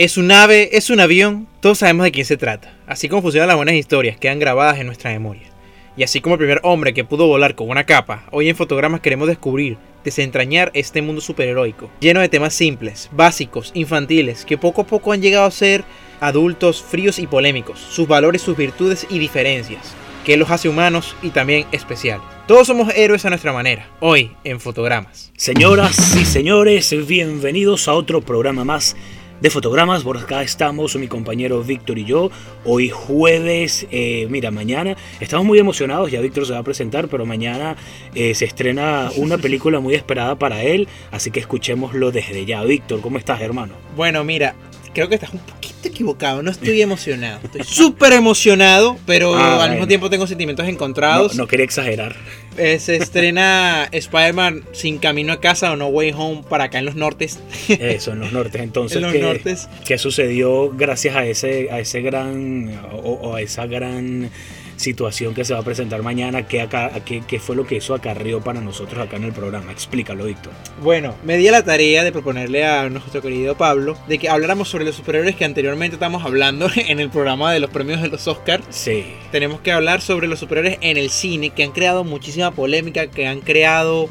Es un ave, es un avión, todos sabemos de quién se trata. Así como funcionan las buenas historias, quedan grabadas en nuestra memoria. Y así como el primer hombre que pudo volar con una capa, hoy en fotogramas queremos descubrir, desentrañar este mundo superheroico, lleno de temas simples, básicos, infantiles, que poco a poco han llegado a ser adultos fríos y polémicos, sus valores, sus virtudes y diferencias, que los hace humanos y también especiales. Todos somos héroes a nuestra manera, hoy en fotogramas. Señoras y señores, bienvenidos a otro programa más de fotogramas. Por acá estamos mi compañero Víctor y yo. Hoy jueves, eh, mira, mañana estamos muy emocionados. Ya Víctor se va a presentar, pero mañana eh, se estrena una película muy esperada para él. Así que escuchémoslo desde ya. Víctor, ¿cómo estás, hermano? Bueno, mira, creo que estás un poquito equivocado. No estoy emocionado. Estoy súper emocionado, pero Ah, al mismo tiempo tengo sentimientos No, encontrados. no quería exagerar. Eh, se estrena Spider-Man sin camino a casa o No Way Home para acá en los nortes. Eso, en los nortes. Entonces, en los ¿qué, nortes. qué sucedió gracias a ese, a ese gran o, o a esa gran situación que se va a presentar mañana? ¿Qué, acá, qué, qué fue lo que eso acarreó para nosotros acá en el programa? Explícalo, Víctor. Bueno, me di a la tarea de proponerle a nuestro querido Pablo de que habláramos sobre los superhéroes que anteriormente estamos hablando en el programa de los premios de los Oscars. Sí. Tenemos que hablar sobre los superhéroes en el cine que han creado muchísima polémica, que han creado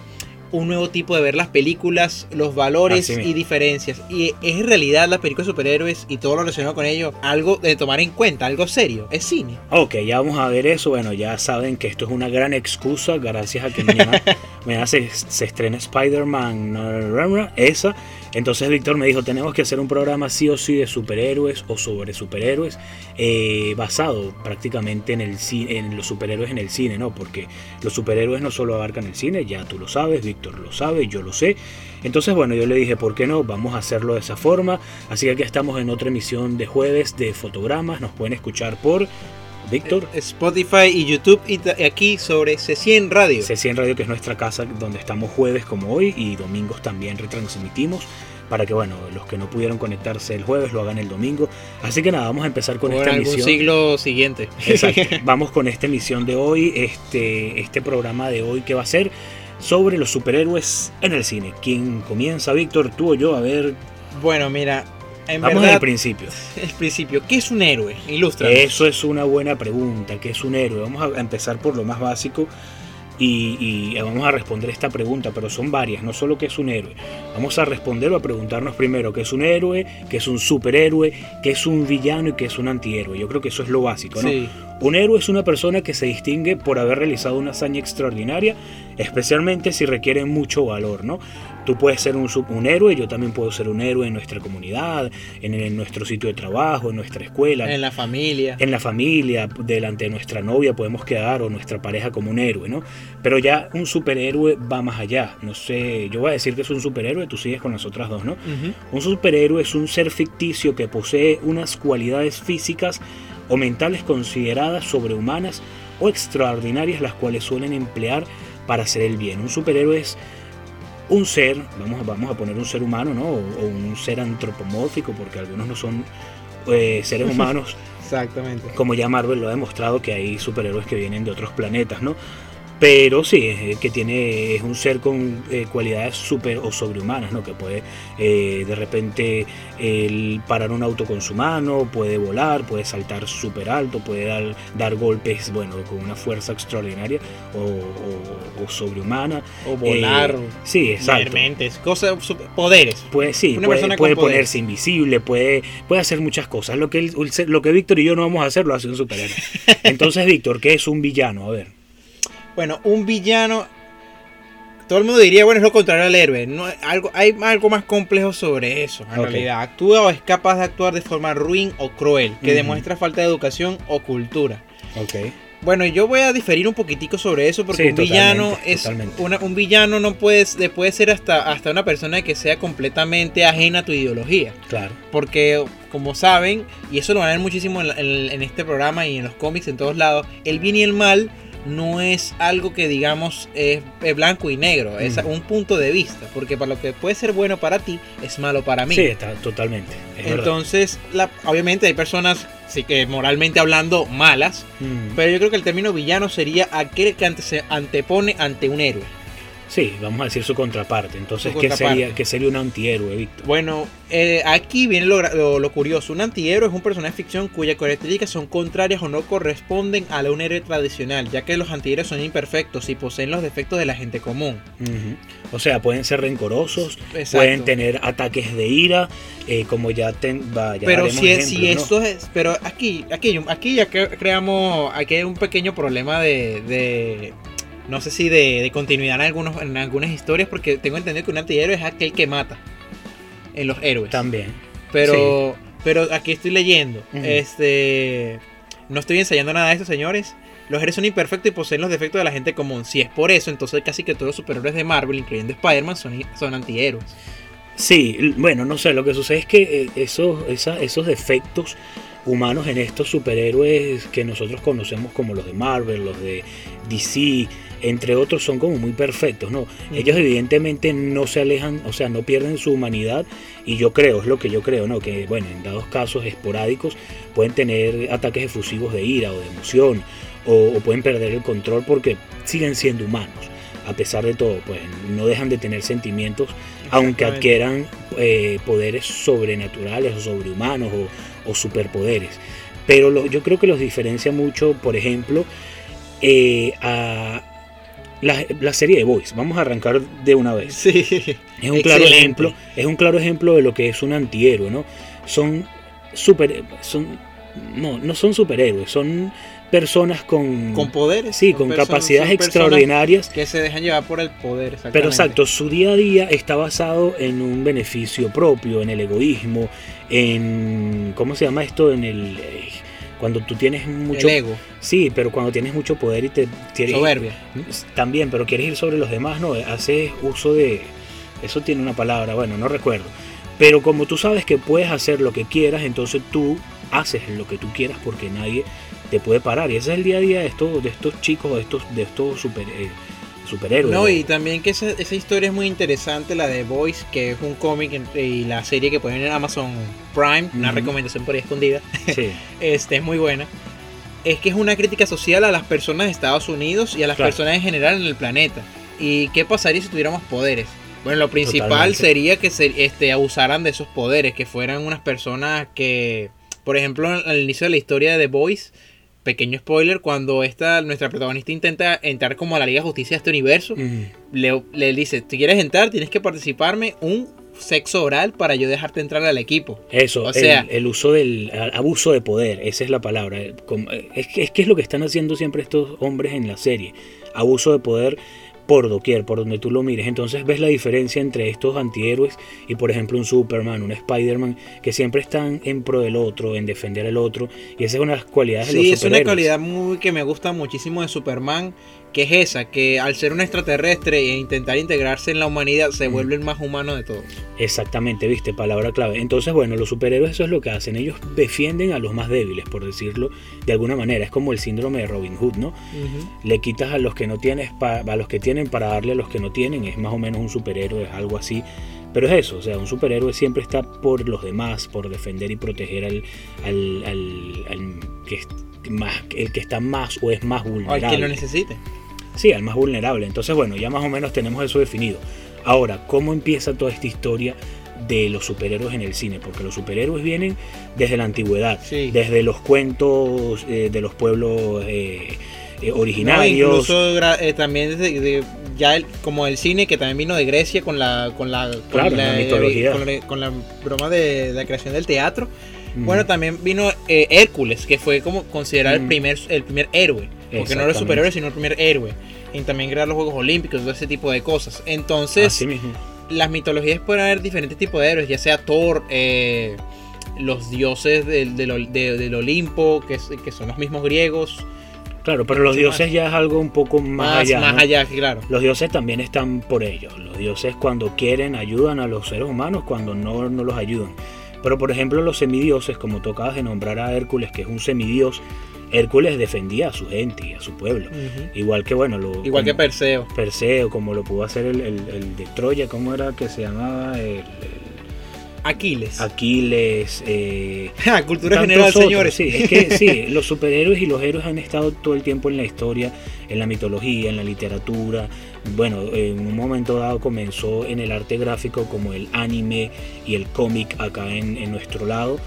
un nuevo tipo de ver las películas, los valores y diferencias. Y es en realidad las películas de superhéroes y todo lo relacionado con ello algo de tomar en cuenta, algo serio. Es cine. Ok, ya vamos a ver eso. Bueno, ya saben que esto es una gran excusa gracias a que mañana, mañana se, se estrena Spider-Man. Esa. Entonces Víctor me dijo, tenemos que hacer un programa sí o sí de superhéroes o sobre superhéroes eh, basado prácticamente en, el, en los superhéroes en el cine, ¿no? Porque los superhéroes no solo abarcan el cine, ya tú lo sabes, Víctor lo sabe, yo lo sé. Entonces, bueno, yo le dije, ¿por qué no? Vamos a hacerlo de esa forma. Así que aquí estamos en otra emisión de jueves de fotogramas. Nos pueden escuchar por Víctor. Spotify y YouTube y aquí sobre C100 Radio. C100 Radio, que es nuestra casa donde estamos jueves como hoy y domingos también retransmitimos. Para que, bueno, los que no pudieron conectarse el jueves lo hagan el domingo. Así que nada, vamos a empezar con Por esta algún emisión. siglo siguiente. Exacto. Vamos con esta emisión de hoy, este, este programa de hoy que va a ser sobre los superhéroes en el cine. ¿Quién comienza, Víctor? ¿Tú o yo? A ver, Bueno, mira, en vamos verdad, al principio. el principio, ¿qué es un héroe? Ilustra. Eso es una buena pregunta. ¿Qué es un héroe? Vamos a empezar por lo más básico y, y vamos a responder esta pregunta, pero son varias, no solo qué es un héroe. Vamos a responder o a preguntarnos primero qué es un héroe, qué es un superhéroe, qué es un villano y qué es un antihéroe. Yo creo que eso es lo básico, ¿no? Sí. Un héroe es una persona que se distingue por haber realizado una hazaña extraordinaria, especialmente si requiere mucho valor, ¿no? Tú puedes ser un, un héroe, yo también puedo ser un héroe en nuestra comunidad, en, en nuestro sitio de trabajo, en nuestra escuela, En la familia. en la familia, delante de nuestra novia podemos quedar o nuestra pareja como un héroe, ¿no? Pero ya un superhéroe va más allá. No sé, yo voy a decir que es un superhéroe, tú sigues con las otras dos, ¿no? Un superhéroe es un ser ficticio que posee unas cualidades físicas o mentales consideradas sobrehumanas o extraordinarias las cuales suelen emplear para hacer el bien. Un superhéroe es un ser, vamos, a- vamos a poner un ser humano, ¿no? O, o un ser antropomórfico, porque algunos no son eh, seres humanos, Exactamente. como ya Marvel lo ha demostrado que hay superhéroes que vienen de otros planetas, ¿no? Pero sí, eh, que tiene, es un ser con eh, cualidades super o sobrehumanas, ¿no? Que puede eh, de repente el parar un auto con su mano, puede volar, puede saltar súper alto, puede dar, dar golpes, bueno, con una fuerza extraordinaria o, o- o sobrehumana. O volar. Eh, sí, exacto. Mentes, cosas, poderes. Puede, sí, Una puede, puede poder. ponerse invisible, puede, puede hacer muchas cosas. Lo que, lo que Víctor y yo no vamos a hacer lo hace un superhéroe. Entonces, Víctor, ¿qué es un villano? A ver. Bueno, un villano. Todo el mundo diría, bueno, es lo contrario al héroe. No, algo, hay algo más complejo sobre eso. En realidad, actúa o es capaz de actuar de forma ruin o cruel, que demuestra falta de educación o cultura. Ok. Bueno, yo voy a diferir un poquitico sobre eso porque Sí, un villano es una- un villano no puede, puede ser hasta, hasta una persona que sea completamente ajena a tu ideología. Claro. Porque, como saben, y eso lo van a ver muchísimo en- en este programa y en los cómics en todos lados, el bien y el mal no es algo que digamos es, blanco y negro, es Ujú. un punto de vista, porque para lo que puede ser bueno para ti es malo para mí. Sí, está totalmente. es. Entonces, la- obviamente hay personas, sí que moralmente hablando, malas, Mm. pero yo creo que el término villano sería aquel que ante- se antepone ante un héroe. Sí, vamos a decir su contraparte. Entonces, Su ¿qué, contraparte. sería, ¿qué sería un antihéroe, Víctor? Bueno, eh, aquí viene lo, lo- lo curioso. Un antihéroe es un personaje de ficción cuyas características son contrarias o no corresponden a la un héroe tradicional, ya que los antihéroes son imperfectos y poseen los defectos de la gente común. O sea, pueden ser rencorosos, Exacto. pueden tener ataques de ira, eh, como ya, ten, va, ya Pero si, si es, pero aquí, aquí, aquí ya que creamos, aquí hay un pequeño problema de, de- no sé si de, de continuidad en algunos, en algunas historias, porque tengo entendido que un antihéroe es aquel que mata en los héroes. También. Pero, pero aquí estoy leyendo. Este. No estoy ensayando nada de esto, señores. Los héroes son imperfectos y poseen los defectos de la gente común. Si es por eso, entonces casi que todos los superhéroes de Marvel, incluyendo Spider-Man, son, son antihéroes. Sí, bueno, no sé, lo que sucede es que eh, esos, esa- esos defectos humanos en estos superhéroes que nosotros conocemos como los de Marvel, los de DC, entre otros, son como muy perfectos, ¿no? Ellos evidentemente no se alejan, o sea, no pierden su humanidad y yo creo, es lo que yo creo, ¿no? Que, bueno, en dados casos esporádicos pueden tener ataques efusivos de ira o de emoción o, o pueden perder el control porque siguen siendo humanos. A pesar de todo, pues no dejan de tener sentimientos aunque adquieran eh, poderes sobrenaturales o sobrehumanos o, o superpoderes. Pero lo- yo creo que los diferencia mucho, por ejemplo, eh, a la, la serie de Boys. Vamos a arrancar de una vez. Sí. Es un claro Excelente. ejemplo, es un claro ejemplo de lo que es un antihéroe, ¿no? Son super, son, no, no son superhéroes, son personas con, Con poderes. sí, con capacidades extraordinarias Que se dejan llevar por el poder. Pero exacto, su día a día está basado en un beneficio propio, en el egoísmo, en ¿cómo se llama esto? En el eh, cuando tú tienes mucho El ego. sí, pero cuando tienes mucho poder y te quieres Soberbia. también, pero quieres ir sobre los demás, no, haces uso de eso tiene una palabra, bueno, no recuerdo. Pero como tú sabes que puedes hacer lo que quieras, entonces tú haces lo que tú quieras porque nadie te puede parar. Y ese es el día a día de estos, de estos chicos, de estos, de estos super, eh, superhéroes. No, y también que esa, esa historia es muy interesante, la de Boys, que es un cómic y la serie que ponen en Amazon Prime, una recomendación por ahí escondida, Sí. este es muy buena. Es que es una crítica social a las personas de Estados Unidos y a las Claro. personas en general en el planeta. ¿Y qué pasaría si tuviéramos poderes? Bueno, lo principal Totalmente. sería que se, este, abusaran de esos poderes, que fueran unas personas que, por ejemplo, al inicio de la historia de The Boys, pequeño spoiler, cuando esta, nuestra protagonista intenta entrar como a la Liga de Justicia de este universo, Mm. le, le dice, si quieres entrar, tienes que participarme un sexo oral para yo dejarte entrar al equipo. Eso, O sea- el, el uso del abuso de poder, esa es la palabra. Com- Es que, es que es lo que están haciendo siempre estos hombres en la serie. Abuso de poder por doquier, por donde tú lo mires. Entonces ves la diferencia entre estos antihéroes y por ejemplo un Superman, un Spider-Man, que siempre están en pro del otro, en defender al otro. Y esa es una de las cualidades de Sí, los es una cualidad muy que me gusta muchísimo de Superman, que es esa, que al ser un extraterrestre e intentar integrarse en la humanidad, se vuelve el más humano de todos. Exactamente, viste, palabra clave. Entonces, bueno, los superhéroes eso es lo que hacen. Ellos defienden a los más débiles, por decirlo de alguna manera. Es como el síndrome de Robin Hood, ¿no? le quitas a los que no tienes a los que tienen para darle a los que no tienen es más o menos un superhéroe es algo así pero es eso o sea un superhéroe siempre está por los demás por defender y proteger al, al, al- al que es más el que está más o es más O al vulnerable quien lo necesite. sí al más vulnerable entonces bueno ya más o menos tenemos eso definido ahora cómo empieza toda esta historia de los superhéroes en el cine porque los superhéroes vienen desde la antigüedad Sí. desde los cuentos eh, de los pueblos eh, eh, No, originarios incluso gra- eh, también desde de- ya el- como el cine que también vino de Grecia con la con la con Claro, la mitología. con la, con la broma de, de la creación del teatro. Mm. Bueno, también vino eh, Hércules, que fue como considerado el primer el primer héroe, porque no era el superhéroe, sino el primer héroe. Y también crear los Juegos Olímpicos, todo ese tipo de cosas. Entonces, Así mismo. las mitologías pueden haber diferentes tipos de héroes, ya sea Thor, eh, los dioses del, del, Ol- de- del Olimpo, que, es- que son los mismos griegos. Claro, pero los dioses más. ya es algo un poco más, Más, allá. más ¿no? allá, claro. Los dioses también están por ellos. Los dioses cuando quieren ayudan a los seres humanos, cuando no, no los ayudan. Pero por ejemplo los semidioses, como tú acabas de nombrar a Hércules, que es un semidios, Hércules defendía a su gente y a su pueblo. Igual que bueno, lo, Igual que Perseo. Perseo, como lo pudo hacer el, el- el de Troya, ¿cómo era que se llamaba? El Aquiles. Aquiles. eh, Ja, Cultura general, otros, señores. Sí, es que sí, los superhéroes y los héroes han estado todo el tiempo en la historia, en la mitología, en la literatura. Bueno, en un momento dado comenzó en el arte gráfico como el anime y el cómic acá en, en nuestro lado.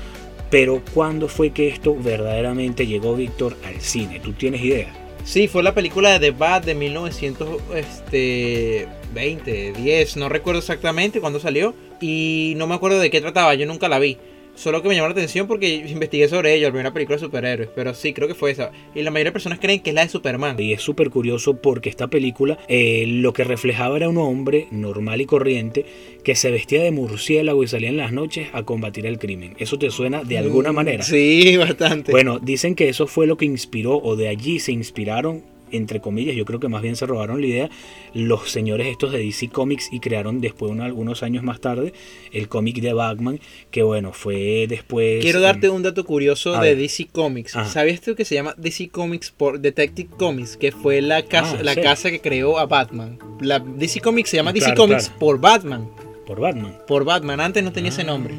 Pero ¿cuándo fue que esto verdaderamente llegó, Víctor, al cine? ¿Tú tienes idea? Sí, fue la película de The Bat de 1920, 10, no recuerdo exactamente cuándo salió y no me acuerdo de qué trataba, yo nunca la vi. Solo que me llamó la atención porque investigué sobre ella, la primera película de superhéroes, pero sí, creo que fue esa. Y la mayoría de personas creen que es la de Superman. Y es súper curioso porque esta película eh, lo que reflejaba era un hombre normal y corriente que se vestía de murciélago y salía en las noches a combatir el crimen. ¿Eso te suena de alguna Mm, manera? Sí, bastante. Bueno, dicen que eso fue lo que inspiró o de allí se inspiraron entre comillas, yo creo que más bien se robaron la idea los señores estos de DC Comics y crearon después, algunos años más tarde, el cómic de Batman, que bueno, fue después... Quiero darte un dato curioso de ver. DC Comics. Ajá. ¿Sabías tú que se llama DC Comics por Detective Comics? Que fue la casa, Ah, la sí. casa que creó a Batman. La DC Comics se llama DC Claro, Comics claro. por Batman. por Batman. Por Batman. Antes no tenía ese nombre.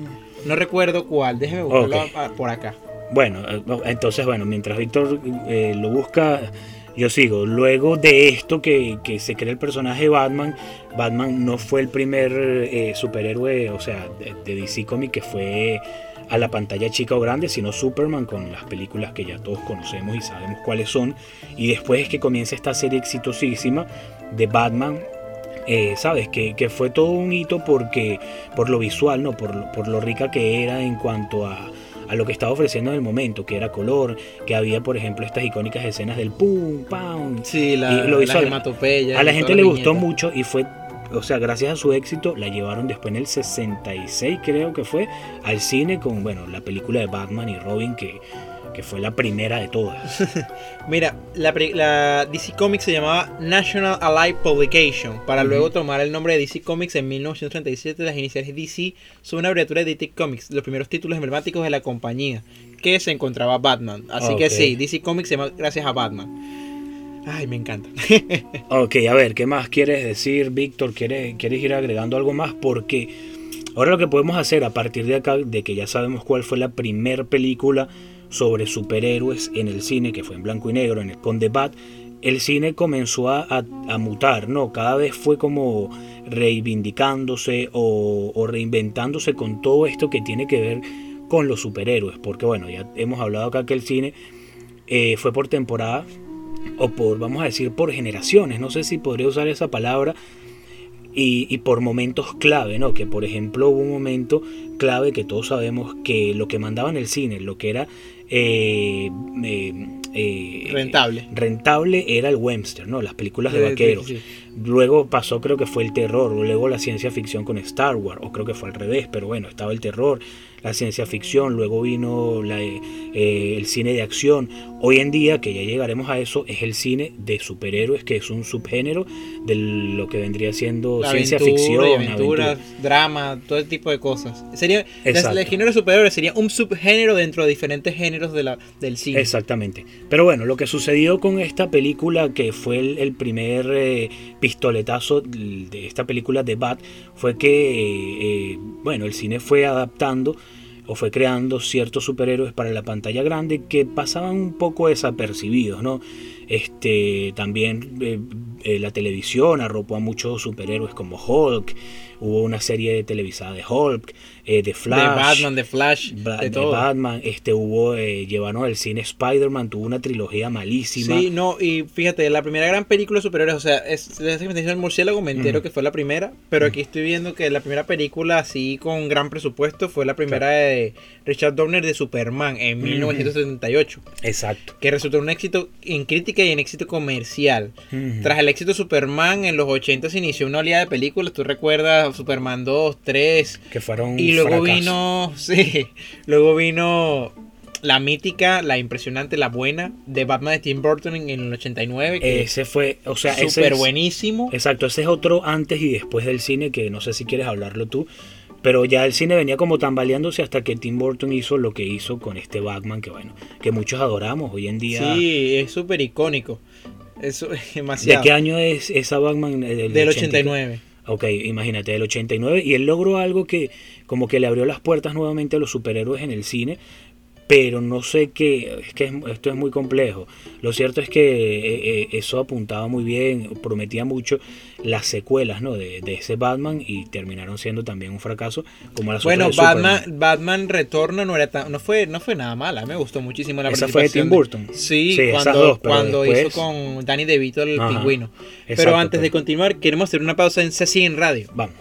No recuerdo cuál. Déjeme buscarlo por acá. Bueno, eh, entonces, bueno, mientras Víctor eh, lo busca, yo sigo. Luego de esto que, que se crea el personaje Batman, Batman no fue el primer eh, superhéroe, o sea, de, de DC Comics que fue a la pantalla chica o grande, sino Superman con las películas que ya todos conocemos y sabemos cuáles son. Y después es que comienza esta serie exitosísima de Batman. eh, sabes que, que fue todo un hito porque por lo visual no por, por lo rica que era en cuanto a, a lo que estaba ofreciendo en el momento, que era color, que había, por ejemplo, estas icónicas escenas del pum, pam. Sí, la, Y lo hematopeyas A la gente le gustó mucho y fue, o sea, gracias a su éxito, la llevaron después en el 66, creo que fue, al cine con, bueno, la película de Batman y Robin, que, que fue la primera de todas. Mira, la, DC Comics se llamaba National Allied Publication, para luego tomar el nombre de DC Comics en 1937. Las iniciales DC son una abreviatura de DC Comics, los primeros títulos emblemáticos de la compañía, que se encontraba Batman. Así que sí, DC Comics se llama gracias a Batman. Ay, me encanta. Ok, a ver, ¿qué más quieres decir, Víctor? ¿Quieres, ¿Quieres ir agregando algo más? Porque ahora lo que podemos hacer a partir de acá, de que ya sabemos cuál fue la primera película sobre superhéroes en el cine, que fue en blanco y negro, en el con The Bat, el cine comenzó a, a- mutar, ¿no? Cada vez fue como reivindicándose o, o reinventándose con todo esto que tiene que ver con los superhéroes. Porque bueno, ya hemos hablado acá que el cine eh, fue por temporada o por, vamos a decir, por generaciones, no sé si podría usar esa palabra, y, y por momentos clave, ¿no? Que por ejemplo hubo un momento clave que todos sabemos que lo que mandaba en el cine, lo que era eh, eh, eh, Rentable. rentable era el western, ¿no? Las películas de Sí, sí, vaqueros. sí. Luego pasó, creo que fue el terror, luego la ciencia ficción con Star Wars, o creo que fue al revés, pero bueno, estaba el terror, la ciencia ficción, luego vino la, eh, el cine de acción. Hoy en día, que ya llegaremos a eso, es el cine de superhéroes, que es un subgénero de lo que vendría siendo La ciencia aventura ficción, aventuras, aventura. drama, todo ese tipo de cosas. Sería Exacto. el género superior sería un subgénero dentro de diferentes géneros de la, del cine. Exactamente. Pero bueno, lo que sucedió con esta película, que fue el, el primer eh, pistoletazo de esta película de Bat, fue que, eh, eh, bueno, el cine fue adaptando o fue creando ciertos superhéroes para la pantalla grande que pasaban un poco desapercibidos, ¿no? Este, también eh, eh, la televisión arropó a muchos superhéroes como Hulk, hubo una serie televisada de Hulk, eh, de Flash, de Batman, de Flash, Ba- de de todo. Batman, este hubo, eh, llevaron al cine Spider-Man, tuvo una trilogía malísima. Sí, no, y fíjate, la primera gran película de superhéroes, o sea, es, desde que me dice el murciélago me entero que fue la primera, pero aquí estoy viendo que la primera película así con gran presupuesto fue la primera de Richard Donner de Superman en Ujú. 1978, Exacto. que resultó un éxito en crítica y en éxito comercial. Tras el éxito de Superman en los 80 se inició una oleada de películas, tú recuerdas Superman 2, 3, que fueron y luego fracaso. vino, sí, luego vino la mítica, la impresionante, la buena de Batman de Tim Burton en el 89. Que Ese fue, o sea, ese súper buenísimo. Exacto, ese es otro antes y después del cine que no sé si quieres hablarlo tú. Pero ya el cine venía como tambaleándose hasta que Tim Burton hizo lo que hizo con este Batman, que bueno, que muchos adoramos hoy en día. Sí, es súper icónico. Eso es ¿De demasiado. qué año es esa Batman? Del, Del 80. 89. Ok, imagínate, del 89. Y él logró algo que como que le abrió las puertas nuevamente a los superhéroes en el cine. Pero no sé qué, es que es- esto es muy complejo. Lo cierto es que eh, eh, eso apuntaba muy bien, prometía mucho las secuelas ¿no? de, de ese Batman y terminaron siendo también un fracaso como las Bueno, Batman, Superman. Batman Retorna no era tan, no fue, no fue nada mala, me gustó muchísimo la Esa fue de Tim Burton. Sí, Sí, esas cuando, dos, cuando después- hizo con Danny DeVito el Ajá, pingüino. Pero antes de continuar, queremos hacer una pausa en Ceci en Radio. Vamos.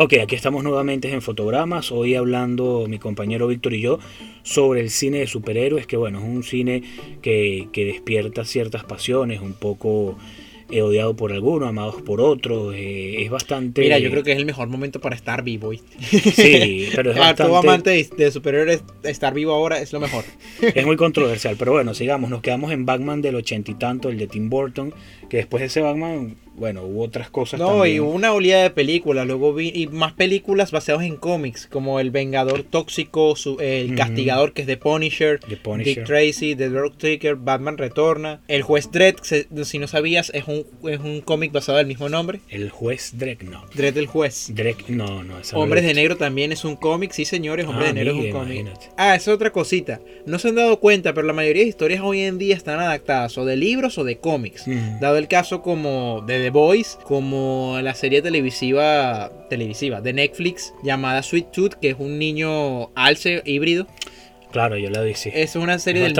Ok, aquí estamos nuevamente en Fotogramas, hoy hablando mi compañero Víctor y yo sobre el cine de superhéroes, que bueno, es un cine que, que despierta ciertas pasiones, un poco eh, odiado por algunos, amados por otros, eh, es bastante... Mira, yo creo que es el mejor momento para estar vivo. Sí, pero es A todo bastante... amante de superhéroes, estar vivo ahora es lo mejor. Es muy controversial, pero bueno, sigamos, nos quedamos en Batman del ochenta y tanto, el de Tim Burton, que después de ese Batman, bueno, hubo otras cosas No, también. y hubo una oleada de películas, luego vi y más películas basadas en cómics, como El Vengador Tóxico, su- El. Castigador, que es de Punisher, The Punisher. Dick Tracy, The Drug Taker, Batman Retorna, El Juez Dredd, si no sabías, es un, es un cómic basado en el mismo nombre, El juez Drake, no. Dredd el Juez. Drake, no, no, esa Hombres de Negro también es un cómic, sí señores, Hombres Ah, de Negro es un cómic. Ah, es otra cosita. No se han dado cuenta, pero la mayoría de historias hoy en día están adaptadas o de libros o de cómics. Mm. Dado el caso como de The Boys, como la serie televisiva televisiva de Netflix llamada Sweet Tooth, que es un niño alce híbrido. Claro, yo la vi, sí. Es una serie Es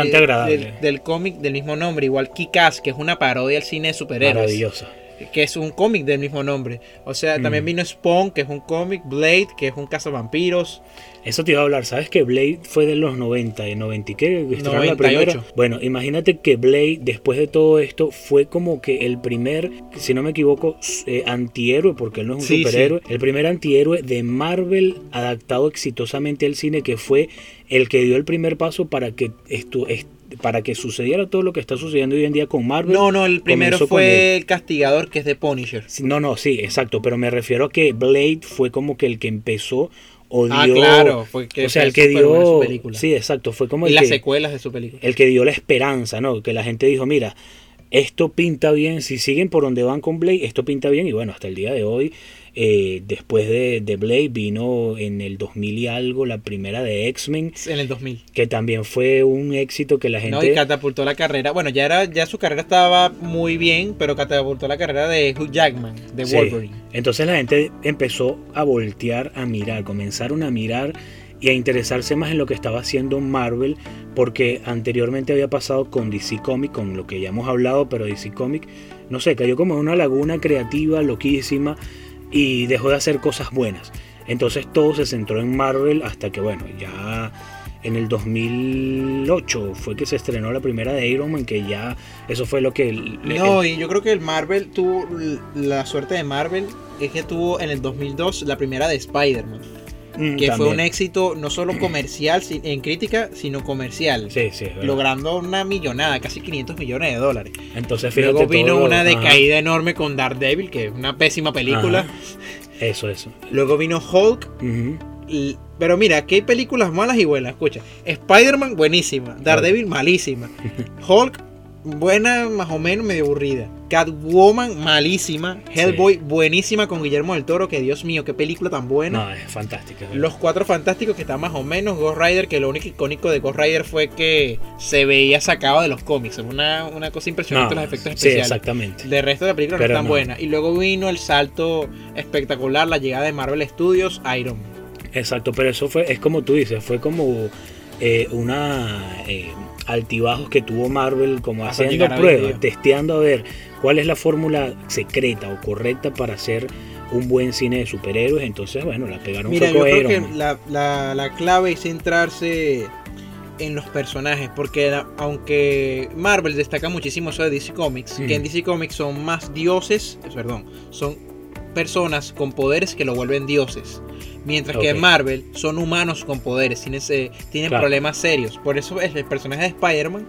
del, cómic del mismo nombre, igual Kick-Ass, que es una parodia al cine de superhéroes. Maravillosa. Que es un cómic del mismo nombre. O sea, también Mm. vino Spawn, que es un cómic, Blade, que es un cazavampiros. Eso te iba a hablar, ¿sabes que Blade fue de los 90? ¿En 90 y qué? ¿Estrenaron la 98. primera? Bueno, imagínate que Blade, después de todo esto, fue como que el primer, si no me equivoco, eh, antihéroe, porque él no es un Sí, superhéroe, el primer antihéroe de Marvel adaptado exitosamente al cine, que fue el que dio el primer paso para que esto, est- para que sucediera todo lo que está sucediendo hoy en día con Marvel. No, no, el primero fue el castigador, que es de Punisher. Sí, No, no, sí, exacto, pero me refiero a que Blade fue como que el que empezó o dio, Ah, claro, fue que o sea, el que dio, película. sí, exacto, fue como y el las que, secuelas de su película. el que dio la esperanza, ¿no? Que la gente dijo, mira, esto pinta bien, si siguen por donde van con Blade, esto pinta bien y bueno, hasta el día de hoy, eh, después de, de Blade vino en el 2000 y algo la primera de X-Men, En el 2000. que también fue un éxito que la No, gente... y catapultó la carrera. Bueno, ya era ya su carrera estaba muy bien, pero catapultó la carrera de Hugh Jackman, de Sí. Wolverine. Entonces la gente empezó a voltear a mirar, comenzaron a mirar y a interesarse más en lo que estaba haciendo Marvel, porque anteriormente había pasado con DC Comics, con lo que ya hemos hablado, pero DC Comics, no sé, cayó como en una laguna creativa loquísima y dejó de hacer cosas buenas. Entonces todo se centró en Marvel hasta que, bueno, ya en el 2008 fue que se estrenó la primera de Iron Man, que ya eso fue lo que... No, y yo creo que el Marvel tuvo la suerte de Marvel es que tuvo en el 2002 la primera de Spider-Man, Mm, que fue un éxito no solo comercial en crítica, sino comercial. Sí, sí. Logrando una millonada, casi 500 millones de dólares. Entonces, fíjate Luego vino todo una ajá. decaída enorme con Daredevil, que es una pésima película. Ajá. Eso, eso. Luego vino Hulk. L- Pero mira, aquí hay películas malas y buenas. Escucha, Spider-Man buenísima. Daredevil malísima. Hulk buena, más o menos medio aburrida. Catwoman malísima. Hellboy buenísima con Guillermo del Toro. Que Dios mío, qué película tan buena. No, es verdad. Los cuatro fantásticos que están más o menos. Ghost Rider, que lo único icónico de Ghost Rider fue que se veía sacado de los cómics. Es una, una cosa impresionante No, los efectos Sí, especiales. exactamente. De resto de la película Pero no es tan no. buena. Y luego vino el salto espectacular, la llegada de Marvel Studios, Iron Man. Exacto, pero eso fue, es como tú dices, fue como eh, una eh, altibajos que tuvo Marvel, como Hasta haciendo pruebas, testeando a ver cuál es la fórmula secreta o correcta para hacer un buen cine de superhéroes. Entonces, bueno, la pegaron Mira, fue yo con creo Iron que la, la- la clave es centrarse en los personajes, porque la- aunque Marvel destaca muchísimo eso de DC Comics, que en DC Comics son más dioses, perdón, son personas con poderes que lo vuelven dioses. Mientras que Ok. en Marvel son humanos con poderes, tienen, eh, tienen Claro. problemas serios. Por eso es el personaje de Spider-Man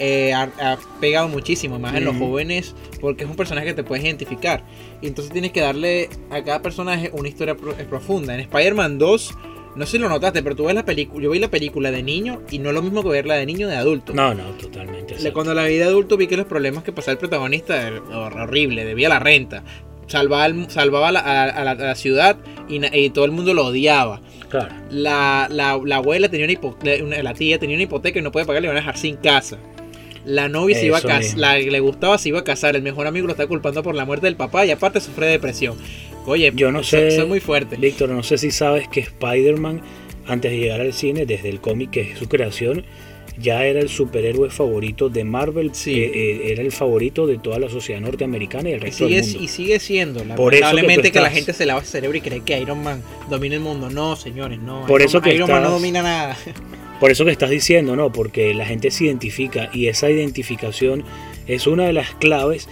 eh, ha, ha pegado muchísimo, más en los jóvenes, porque es un personaje que te puedes identificar. Y entonces tienes que darle a cada personaje una historia pro- eh, profunda. En Spider-Man 2, no sé si lo notaste, pero tú ves la película, yo vi la película de niño y no es lo mismo que verla de niño de adulto. No, no, totalmente. Cuando la vi de adulto vi que los problemas que pasaba el protagonista era hor- horrible, debía la renta, salvaba, el- salvaba la- a, a la, a la ciudad y, todo el mundo lo odiaba. Claro. La, la- la abuela tenía una hipoteca, la tía tenía una hipoteca y no podía pagar, le iban a dejar sin casa. La novia se iba a casar, la que le gustaba se iba a casar, el mejor amigo lo está culpando por la muerte del papá y aparte sufre de depresión. Oye, Yo no sé- muy fuerte. Víctor, no sé si sabes que Spider-Man, antes de llegar al cine, desde el cómic que es su creación, ya era el superhéroe favorito de Marvel. Sí. eh, era el favorito de toda la sociedad norteamericana y el Y resto sigue, del mundo. y sigue siendo. Eso que Lamentablemente que, la gente se lava el cerebro y cree que Iron Man domina el mundo. No, señores, no. Por Iron eso que Iron Man no domina nada. Por eso que estás diciendo, ¿no? Porque la gente se identifica y esa identificación es una de las claves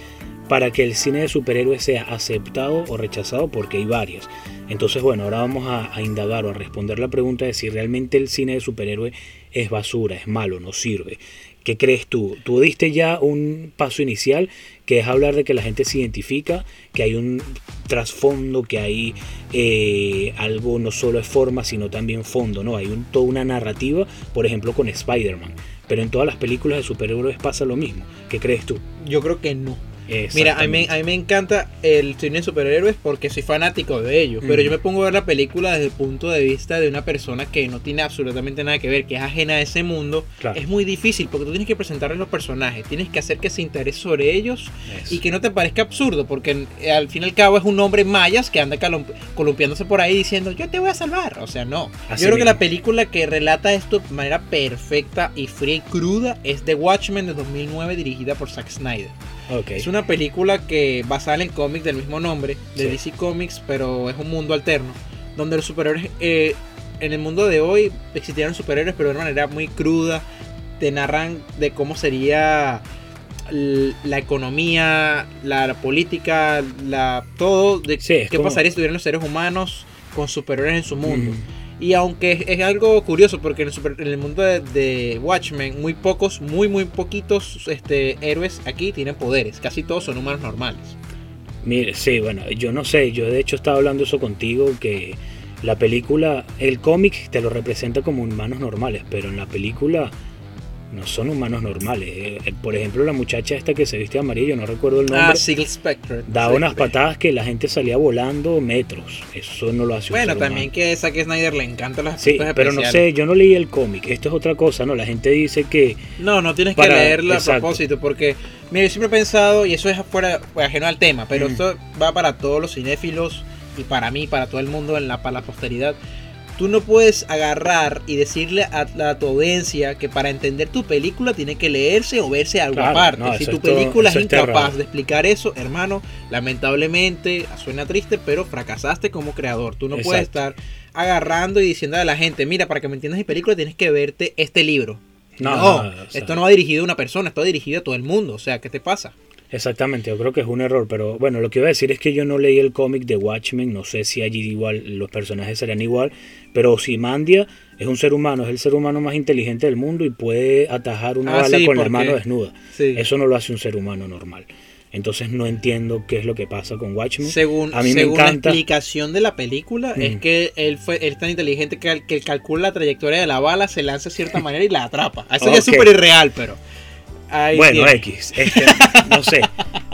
para que el cine de superhéroes sea aceptado o rechazado, porque hay varias. Entonces, bueno, ahora vamos a, a indagar o a responder la pregunta de si realmente el cine de superhéroe es basura, es malo, no sirve. ¿Qué crees tú? Tú diste ya un paso inicial, que es hablar de que la gente se identifica, que hay un trasfondo, que hay eh, algo no solo es forma, sino también fondo, ¿no? Hay un, toda una narrativa, por ejemplo, con Spider-Man. Pero en todas las películas de superhéroes pasa lo mismo. ¿Qué crees tú? Yo creo que no. Mira, a mí, a mí me encanta el cine de superhéroes porque soy fanático de ellos. Pero yo me pongo a ver la película desde el punto de vista de una persona que no tiene absolutamente nada que ver, que es ajena a ese mundo. Claro. Es muy difícil porque tú tienes que presentarles los personajes, tienes que hacer que se interese sobre ellos Eso. y que no te parezca absurdo, porque eh, al fin y al cabo es un hombre mayas que anda columpiándose por ahí diciendo yo te voy a salvar. O sea, no. Así Yo creo que la película que relata esto de manera perfecta y fría y cruda es The Watchmen de 2009 dirigida por Zack Snyder. Es una película que basada en el cómic del mismo nombre, de Sí. DC Comics, pero es un mundo alterno, donde los superhéroes, eh, en el mundo de hoy existieron superhéroes, pero de una manera muy cruda, te narran de cómo sería la economía, la, la política, la todo, de Sí, qué como- pasaría si estuvieran los seres humanos con superhéroes en su mundo. Mm. Y aunque es, algo curioso, porque en el, super- mundo de, de Watchmen, muy pocos, muy, muy poquitos este, héroes aquí tienen poderes. Casi todos son humanos normales. Mire, sí, bueno, yo no sé, yo de hecho estaba hablando eso contigo, que la película, el cómic te lo representa como humanos normales, pero en la película no son humanos normales. Eh, eh, Por ejemplo, la muchacha esta que se viste amarillo, no recuerdo el nombre, Ah, Sigil Spectre. daba Sí. unas patadas que la gente salía volando metros. Eso no lo hace un Bueno, ser también humano. que a Zack Snyder le encantan los Sí, pero no especiales. sé, yo no leí el cómic, esto es otra cosa, ¿no? La gente dice que... No, no tienes Para- que leerlo a exacto. propósito, porque, mira, yo siempre he pensado, y eso es afuera, ajeno al tema, pero Mm. esto va para todos los cinéfilos y para mí, para todo el mundo, en la, para la posteridad. Tú no puedes agarrar y decirle a, la, tu audiencia que para entender tu película tiene que leerse o verse algo Claro, aparte. no, si tu todo- película es incapaz de explicar eso, hermano, lamentablemente suena triste, pero fracasaste como creador. Tú no puedes estar agarrando y diciendo a la gente, mira, para que me entiendas mi película tienes que verte este libro. No, No, no, o sea- esto no va dirigido a una persona, esto va dirigido a todo el mundo. O sea, ¿qué te pasa? Exactamente, yo creo que es un error, pero bueno, lo que iba a decir es que yo no leí el cómic de Watchmen, no sé si allí igual los personajes serán igual, pero Ozymandia es un ser humano, es el ser humano más inteligente del mundo y puede atajar una Ah, bala sí, con la mano desnuda. Sí. Eso no lo hace un ser humano normal. Entonces no entiendo qué es lo que pasa con Watchmen. Según, A mí me según la encanta. explicación de la película, es que él fue él es tan inteligente que, que calcula la trayectoria de la bala, se lanza de cierta manera y la atrapa. Eso ya es súper irreal, pero. Ahí Bueno, tiene. X, este, no sé,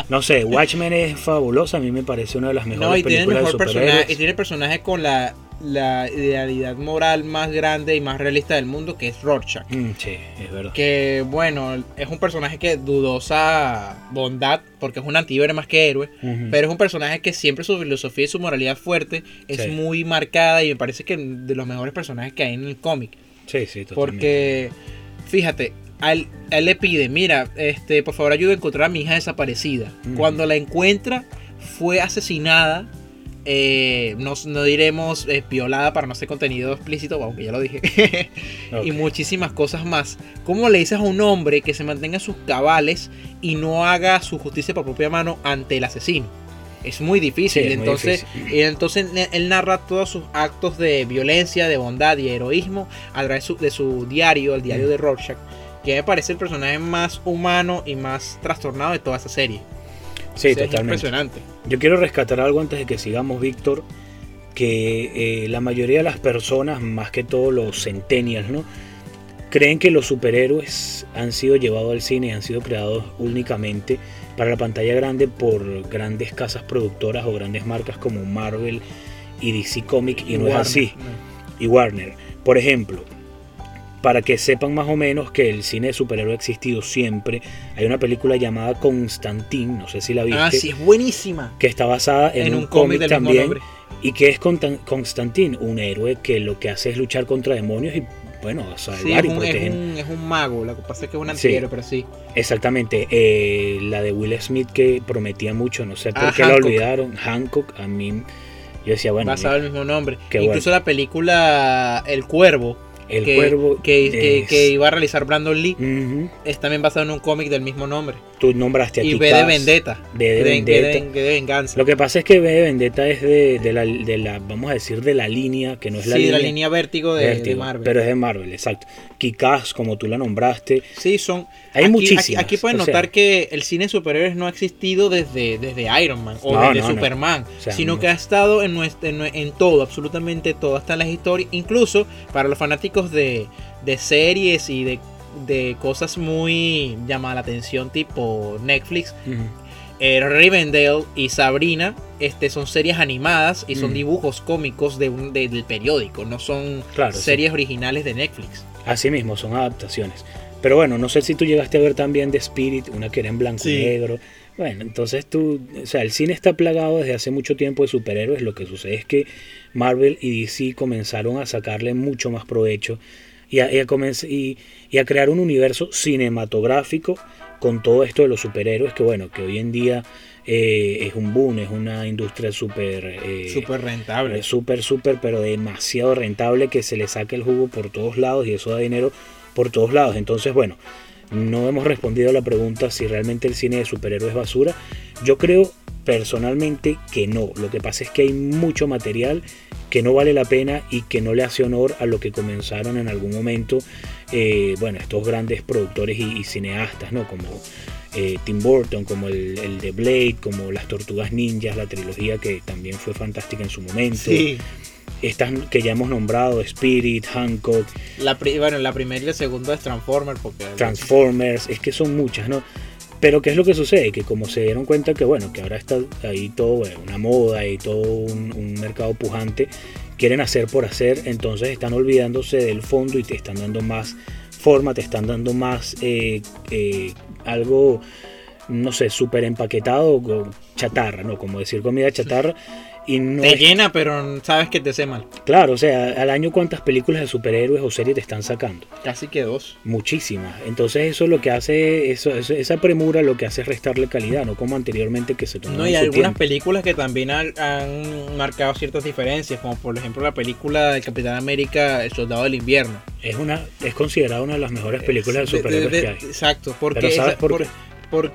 no sé, Watchmen es fabulosa, a mí me parece una de las mejores No, y tiene el mejor de personaje. Y tiene el personaje con la, la idealidad moral más grande y más realista del mundo, que es Rorschach. Mm, sí, es verdad. Que bueno, es un personaje que dudosa bondad, porque es un antihéroe más que héroe. Pero es un personaje que siempre su filosofía y su moralidad fuerte es Sí. muy marcada y me parece que de los mejores personajes que hay en el cómic. sí, sí, totalmente. Porque, fíjate, a él, a él le pide, mira, este, por favor ayuda a encontrar a mi hija desaparecida. Cuando la encuentra, fue asesinada. eh, no, no diremos eh, violada para no ser contenido explícito, aunque ya lo dije. y muchísimas cosas más. ¿Cómo le dices a un hombre que se mantenga en sus cabales y no haga su justicia por propia mano ante el asesino? Es muy difícil. Sí, es muy entonces, entonces él- narra todos sus actos de violencia, de bondad y heroísmo a través su- de su diario, el diario Mm. de Rorschach, que me parece el personaje más humano y más trastornado de toda esa serie. Sí, O sea, Es totalmente. impresionante. Yo quiero rescatar algo antes de que sigamos, Víctor, que eh, la mayoría de las personas, más que todo los centennials, ¿no? creen que los superhéroes han sido llevados al cine y han sido creados únicamente para la pantalla grande por grandes casas productoras o grandes marcas como Marvel y DC Comics y, no Warner, es así. no. y Warner. Por ejemplo, para que sepan más o menos que el cine de superhéroe ha existido siempre, hay una película llamada Constantine, no sé si la viste, Ah, sí, es buenísima. que está basada en, En, un, un cómic también y que es Constantine, un héroe que lo que hace es luchar contra demonios y bueno, salvar Sí, y es, proteger. un, es un mago. Lo que pasa es que es un Sí. antihéroe, pero sí. Exactamente, eh, la de Will Smith que prometía mucho, no sé por Ah, qué la olvidaron, Hancock, a mí yo decía, bueno, basado el mismo nombre. Incluso la película El Cuervo, el que, cuervo que, que- es- que iba a realizar Brandon Lee, es también basado en un cómic del mismo nombre. Tú nombraste a Y V de Vendetta. V de de- Vendetta. De- de Venganza. Lo que pasa es que V de Vendetta es de, de la, de la, vamos a decir, de la línea, que no es la sí, línea, la línea Vértigo de, de Marvel. pero es de Marvel, exacto. Kick-Ass, como tú la nombraste, Sí, son. Hay aquí, muchísimas, Aquí, aquí sea. notar que el cine de superhéroes no ha existido desde, desde Iron Man o No, desde no, no. Superman, O sea, sino no. que ha estado en, en, todo, absolutamente todo, hasta en las historias. Incluso para los fanáticos de, de series y de, de cosas muy llamadas la atención, tipo Netflix. eh, Rivendell y Sabrina este, son series animadas y son dibujos cómicos de un, de- del periódico, no son Claro, sí. series originales de Netflix. Así mismo, son adaptaciones. Pero bueno, no sé si tú llegaste a ver también The Spirit, una que era en blanco y negro. Bueno, entonces tú, o sea, el cine está plagado desde hace mucho tiempo de superhéroes. Lo que sucede es que Marvel y DC comenzaron a sacarle mucho más provecho y a, y a y- y a crear un universo cinematográfico con todo esto de los superhéroes, que bueno, que hoy en día eh, es un boom, es una industria súper... eh, Súper rentable. es súper, súper, pero demasiado rentable que se le saque el jugo por todos lados y eso da dinero por todos lados. Entonces, bueno, no hemos respondido a la pregunta si realmente el cine de superhéroes es basura. Yo creo personalmente que no. Lo que pasa es que hay mucho material que no vale la pena y que no le hace honor a lo que comenzaron en algún momento, eh, bueno, estos grandes productores y, y cineastas, ¿no? Como eh, Tim Burton, como el, el de Blade, como las Tortugas Ninjas, la trilogía que también fue fantástica en su momento. Sí. Estas que ya hemos nombrado, Spirit, Hancock, La, pri- bueno, la primera y la segunda es Transformers porque Transformers, es que son muchas, ¿no? Pero ¿qué es lo que sucede? Que como se dieron cuenta que, bueno, que ahora está ahí todo, una moda y todo un, mercado pujante, quieren hacer por hacer, entonces están olvidándose del fondo y te están dando más forma, te están dando más eh, eh, algo, no sé, súper empaquetado, chatarra, ¿no? Como decir comida chatarra. Y no te es- llena, pero sabes que te hace mal. Claro, o sea, al año cuántas películas de superhéroes o series te están sacando. Casi que dos. Muchísimas. Entonces eso lo que hace, eso, esa premura lo que hace es restarle calidad, no como anteriormente que se tomaba No, y algunas tiempo. películas que también han, han marcado ciertas diferencias, como por ejemplo la película del Capitán América, El Soldado del Invierno. Es una, es considerada una de las mejores películas de superhéroes de- que hay. Exacto, porque Pero ¿sabes esa- por qué? por-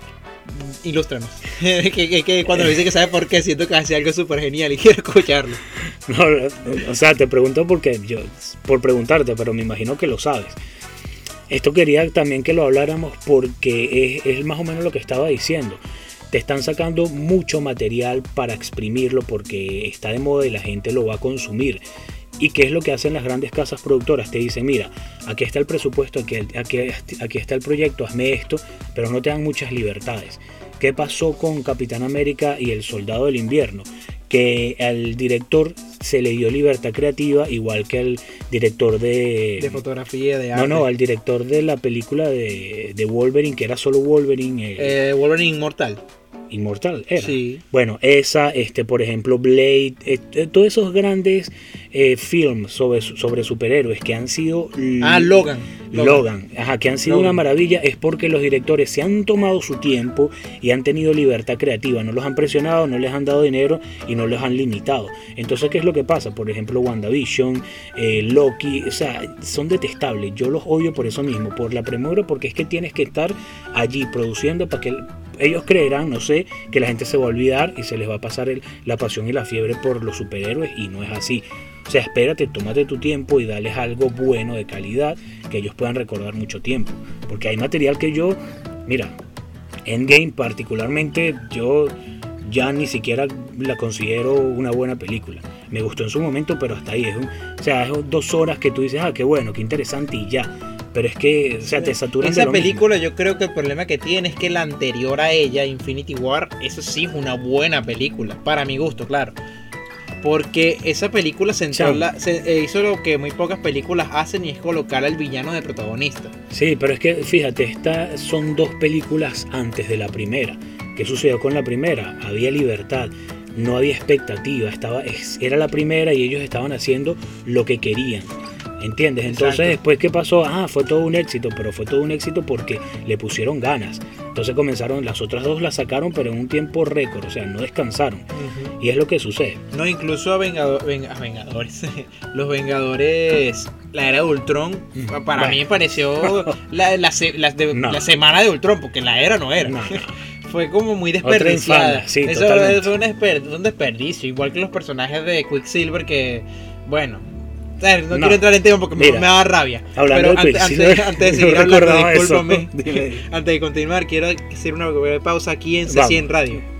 ilústranos. que, que- cuando me dice que sabe por qué, siento que hace algo súper genial y quiero escucharlo. No, o sea, te pregunto porque yo, por preguntarte, pero me imagino que lo sabes. Esto quería también que lo habláramos porque es, es más o menos lo que estaba diciendo. Te están sacando mucho material para exprimirlo porque está de moda y la gente lo va a consumir. ¿Y qué es lo que hacen las grandes casas productoras? Te dicen, mira, aquí está el presupuesto, aquí, aquí, aquí está el proyecto, hazme esto, pero no te dan muchas libertades. ¿Qué pasó con Capitán América y el Soldado del Invierno? Que al director se le dio libertad creativa, igual que al director de... De fotografía, de no, arte. no, al director de la película de, de Wolverine, que era solo Wolverine. Eh, Wolverine Inmortal. Inmortal era. Sí. Bueno, esa, este, por ejemplo, Blade, eh, eh, todos esos grandes eh, films sobre, sobre superhéroes que han sido Ah, Logan. Logan, ajá, que han sido Logan. una maravilla, es porque los directores se han tomado su tiempo y han tenido libertad creativa. No los han presionado, no les han dado dinero y no los han limitado. Entonces, ¿qué es lo que pasa? Por ejemplo, WandaVision, eh, Loki, o sea, son detestables. Yo los odio por eso mismo, por la premura, porque es que tienes que estar allí produciendo para que ellos creerán, no sé, que la gente se va a olvidar y se les va a pasar el- la pasión y la fiebre por los superhéroes y no es así. O sea, espérate, tómate tu tiempo y dales algo bueno, de calidad, que ellos puedan recordar mucho tiempo. Porque hay material que yo, mira, Endgame particularmente, yo ya ni siquiera la considero una buena película. Me gustó en su momento, pero hasta ahí. Es un- o sea, es dos horas que tú dices, ah, qué bueno, qué interesante y ya. Pero es que, o sea, te saturan de Esa mismo. película yo creo que el problema que tiene es que la anterior a ella, Infinity War, eso sí es una buena película, para mi gusto, claro. Porque esa película Chao. la- se- eh, hizo lo que muy pocas películas hacen y es colocar al villano de protagonista. Sí, pero es que fíjate, estas son dos películas antes de la primera. ¿Qué sucedió con la primera? Había libertad, no había expectativa, estaba, es- era la primera y ellos estaban haciendo lo que querían. ¿Entiendes? Entonces Exacto. después qué pasó, ah, fue todo un éxito, pero fue todo un éxito porque le pusieron ganas. Entonces comenzaron, las otras dos las sacaron, pero en un tiempo récord, o sea, no descansaron. Y es lo que sucede. No, incluso a, Vengado- Ven- a Vengadores. Los Vengadores, la era de Ultron, Mm, para bueno. mí me pareció la, la se- la de- No. la semana de Ultron, porque la era no era. No, no. Fue como muy desperdiciada. sí, Eso totalmente. es un, desper- un desperdicio, igual que los personajes de Quicksilver que, bueno, sea, no, No. quiero entrar en tema porque me, Mira, me da rabia. Hablando Pero de antes, Quicksilver, antes, antes de no seguir hablando, recordaba eso. discúlpame. Antes de continuar, quiero hacer una pausa aquí en Vamos. C100 Radio.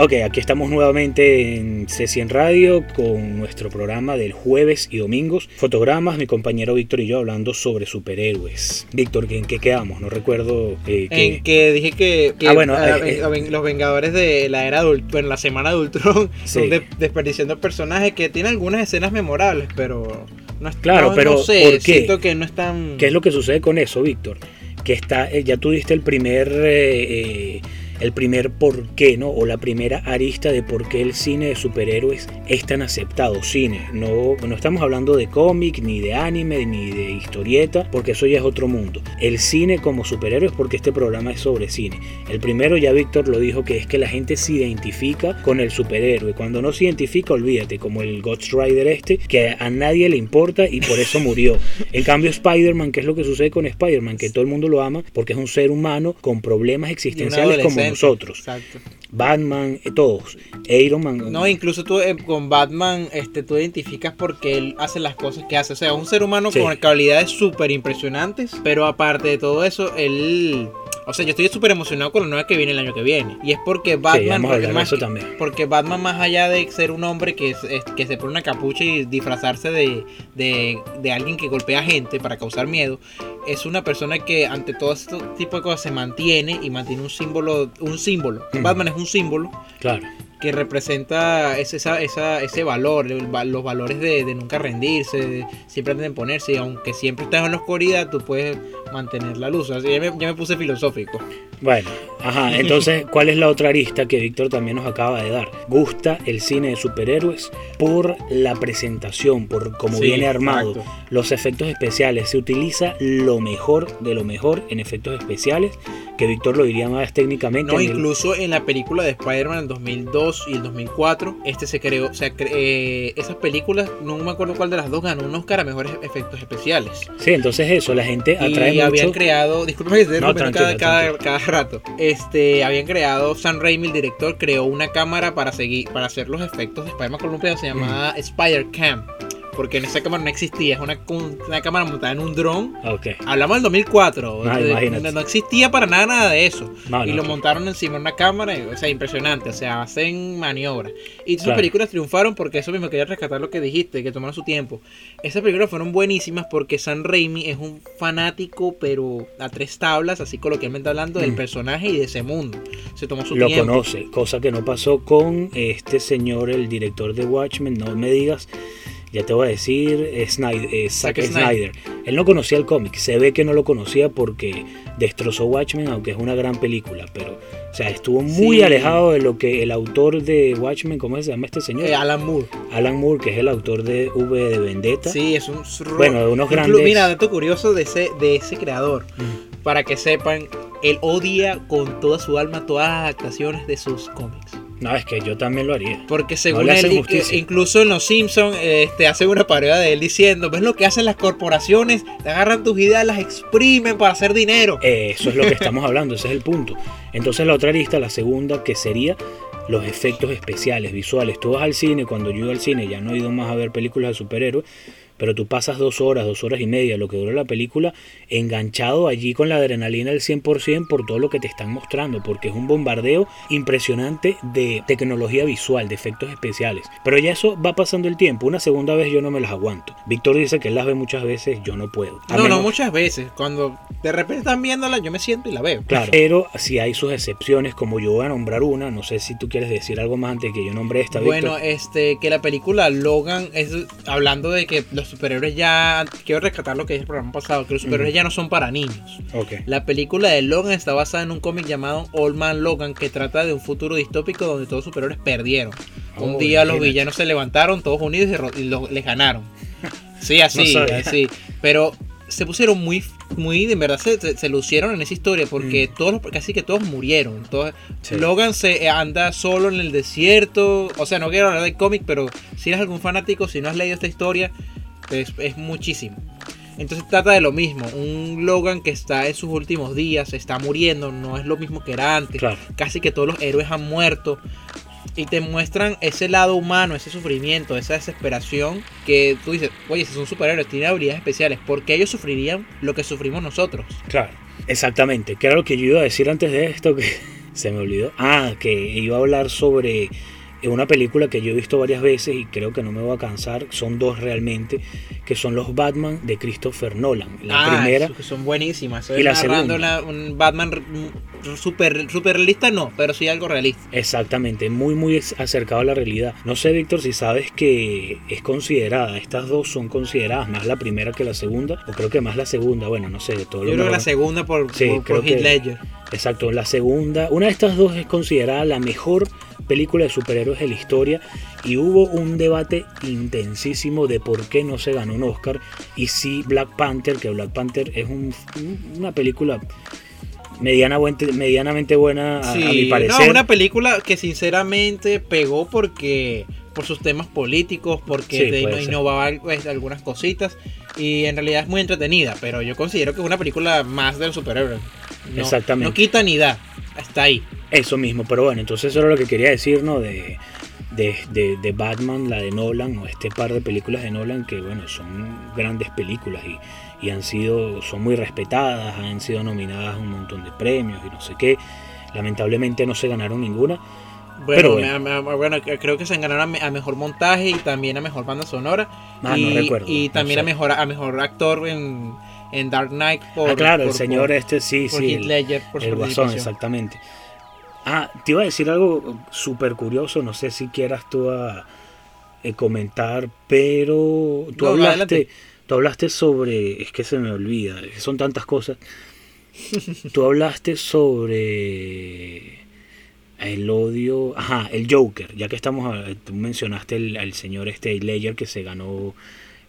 Ok, aquí estamos nuevamente en C100 Radio con nuestro programa del jueves y domingos. Fotogramas, mi compañero Víctor y yo hablando sobre superhéroes. Víctor, ¿en qué quedamos? No recuerdo eh, qué. En que dije que, que Ah, bueno, a- eh, a- los Vengadores de la era de Ult- bueno, la semana de Ultron Sí. son de- desperdiciando personajes que tienen algunas escenas memorables, pero no es Claro, no- pero no sé, ¿por qué? siento que no están ¿Qué es lo que sucede con eso, Víctor? Que está, eh, ya tú diste el primer, eh, eh, el primer por qué, ¿no? O la primera arista de por qué el cine de superhéroes es tan aceptado. Cine, no, no estamos hablando de cómic, ni de anime, ni de historieta, porque eso ya es otro mundo. El cine como superhéroes, porque este programa es sobre cine. El primero, ya Víctor lo dijo, que es que la gente se identifica con el superhéroe. Cuando no se identifica, olvídate, como el Ghost Rider este, que a nadie le importa y por eso murió. En cambio, Spider-Man, ¿qué es lo que sucede con Spider-Man? Que todo el mundo lo ama porque es un ser humano con problemas existenciales como. Nosotros. Exacto. Batman, eh, todos. Iron Man. No, incluso tú eh, con Batman este, tú identificas porque él hace las cosas que hace. O sea, un ser humano Sí. con cualidades súper impresionantes, pero aparte de todo eso, él... O sea, yo estoy súper emocionado con la nueva que viene el año que viene. Y es porque Sí, Batman... a porque hablar de más eso que- también. Porque Batman, más allá de ser un hombre que, es- es- que se pone una capucha y disfrazarse de, de, de alguien que golpea gente para causar miedo, es una persona que ante todo este tipo de cosas se mantiene y mantiene un símbolo. Un símbolo. Batman es un símbolo Claro. Que representa ese, esa, esa- ese valor, el los valores de, de nunca rendirse, de siempre de ponerse, y aunque siempre estás en la oscuridad, tú puedes mantener la luz. Así ya me, ya me puse filosófico. Bueno, ajá, entonces, ¿cuál es la otra arista que Víctor también nos acaba de dar? Gusta el cine de superhéroes por la presentación, por cómo Sí, viene armado, exacto. los efectos especiales. Se utiliza lo mejor de lo mejor en efectos especiales, que Víctor lo diría más técnicamente. No, en el- incluso en la película de Spider-Man en 2002 y el 2004, este se creó, o sea, cre- eh, esas películas, no me acuerdo cuál de las dos ganó un Oscar a mejores efectos especiales. Sí, entonces eso, la gente atrae y habían mucho. creado, disculpa que No, cada, cada, cada rato. Este, habían creado, Sam Raimi, el director, creó una cámara para seguir, para hacer los efectos de Spider-Man colombiano, se llamaba Spider Cam. Porque en esa cámara no existía, es una, una cámara montada en un dron. Ok. Hablamos del 2004, Ah, de- no, no existía para nada nada de eso. No, y no, lo montaron encima de una cámara, y, o sea, impresionante, o sea, hacen maniobras. Y esas Claro. películas triunfaron porque eso mismo quería rescatar lo que dijiste, que tomaron su tiempo. Esas películas fueron buenísimas porque Sam Raimi es un fanático, pero a tres tablas, así coloquialmente hablando, del Mm. personaje y de ese mundo. Se tomó su Lo tiempo. conoce, cosa que no pasó con este señor, el director de Watchmen, no me digas, ya te voy a decir, Snyder, eh, Zack Zack Snyder. Él no conocía el cómic, se ve que no lo conocía porque destrozó Watchmen, aunque es una gran película, pero, o sea, estuvo muy Sí. alejado de lo que el autor de Watchmen, ¿cómo se llama este señor? Eh, Alan Moore. Alan Moore, que es el autor de V de Vendetta. Sí, es un... Bueno, de unos grandes- Mira, dato curioso de ese, de ese creador. Mm. Para que sepan, él odia con toda su alma todas las adaptaciones de sus cómics. No, es que yo también lo haría. Porque según él, incluso en Los Simpsons, este, hacen una parodia de él diciendo, ¿ves lo que hacen las corporaciones? Te agarran tus ideas, las exprimen para hacer dinero. Eso es lo que estamos hablando, ese es el punto. Entonces la otra lista, la segunda, que sería los efectos especiales, visuales. Tú vas al cine, cuando yo iba al cine, ya no he ido más a ver películas de superhéroes, pero tú pasas dos horas, dos horas y media, lo que dura la película, enganchado allí con la adrenalina al 100% por todo lo que te están mostrando, porque es un bombardeo impresionante de tecnología visual, de efectos especiales. Pero ya eso va pasando el tiempo, una segunda vez yo no me las aguanto. Víctor dice que él las ve muchas veces, yo no puedo. A No, no, menos- muchas veces. Cuando de repente están viéndola, yo me siento y la veo. Claro, pero si hay sus excepciones, como yo voy a nombrar una, no sé si tú quieres decir algo más antes que yo nombre esta. Bueno, este, que la película Logan es hablando de que los superhéroes ya. Quiero rescatar lo que dije el programa pasado, que los superhéroes ya no son para niños. ok. La película de Logan está basada en un cómic llamado Old Man Logan que trata de un futuro distópico donde todos los superhéroes perdieron. un Oh, día los villanos se levantaron todos unidos y, los- les ganaron. Sí, así, No así. Pero se pusieron muy, muy, de verdad se, se- se lucieron en esa historia porque todos, los- casi que todos murieron. Todos- Mm. Sí. Logan se eh, anda solo en el desierto. O sea, no quiero hablar del cómic, pero si eres algún fanático, si no has leído esta historia, es, es muchísimo. Entonces trata de lo mismo, un Logan que está en sus últimos días, está muriendo, no es lo mismo que era antes, Claro. casi que todos los héroes han muerto y te muestran ese lado humano, ese sufrimiento, esa desesperación que tú dices, oye, si son superhéroes, tienen habilidades especiales, ¿por qué ellos sufrirían lo que sufrimos nosotros? Claro. Exactamente. Que era lo que yo iba a decir antes de esto que se me olvidó. Ah, que iba a hablar sobre una película que yo he visto varias veces y creo que no me voy a cansar. Son dos realmente, que son los Batman de Christopher Nolan. La Ah, primera. que son buenísimas. Y es la segunda. la- un Batman super, super realista, no, pero sí algo realista. Exactamente, muy muy acercado a la realidad. No sé, Víctor, si sabes que es considerada, estas dos son consideradas más la primera que la segunda, o creo que más la segunda, bueno, no sé, de todo Yo lo creo que la segunda por, Sí, por, creo por Heath Ledger. Exacto, la segunda, una de estas dos es considerada la mejor película de superhéroes de la historia y hubo un debate intensísimo de por qué no se ganó un Oscar y si Black Panther, que Black Panther es un- una película mediana, buen- medianamente buena a, a mi Sí, parecer. no, una película que sinceramente pegó porque por sus temas políticos, porque Sí, innovaba pues, algunas cositas y en realidad es muy entretenida, pero yo considero que es una película más del superhéroe. No, Exactamente. No quita ni da, está ahí. Eso mismo, pero bueno, entonces eso era lo que quería decir, ¿no? De, de, de- de Batman, la de Nolan, o este par de películas de Nolan que, bueno, son grandes películas y, y han sido, son muy respetadas, han sido nominadas a un montón de premios y no sé qué. Lamentablemente no se ganaron ninguna. Bueno, Pero me- me- bueno, creo que se ganaron a, me- a mejor montaje y también a mejor banda sonora. Ah, y, no recuerdo, y no también sé. a mejor a mejor actor en, en Dark Knight por ah, claro, el por- señor por- este sí, por sí. Heath el- Ledger, por su el guasón, exactamente. Ah, te iba a decir algo súper curioso, no sé si quieras tú a, eh, comentar, pero tú No, hablaste, adelante. tú hablaste sobre, es que se me olvida, son tantas cosas. tú hablaste sobre el odio, ajá, el Joker, ya que estamos, a- tú mencionaste el- al señor este Ledger que se ganó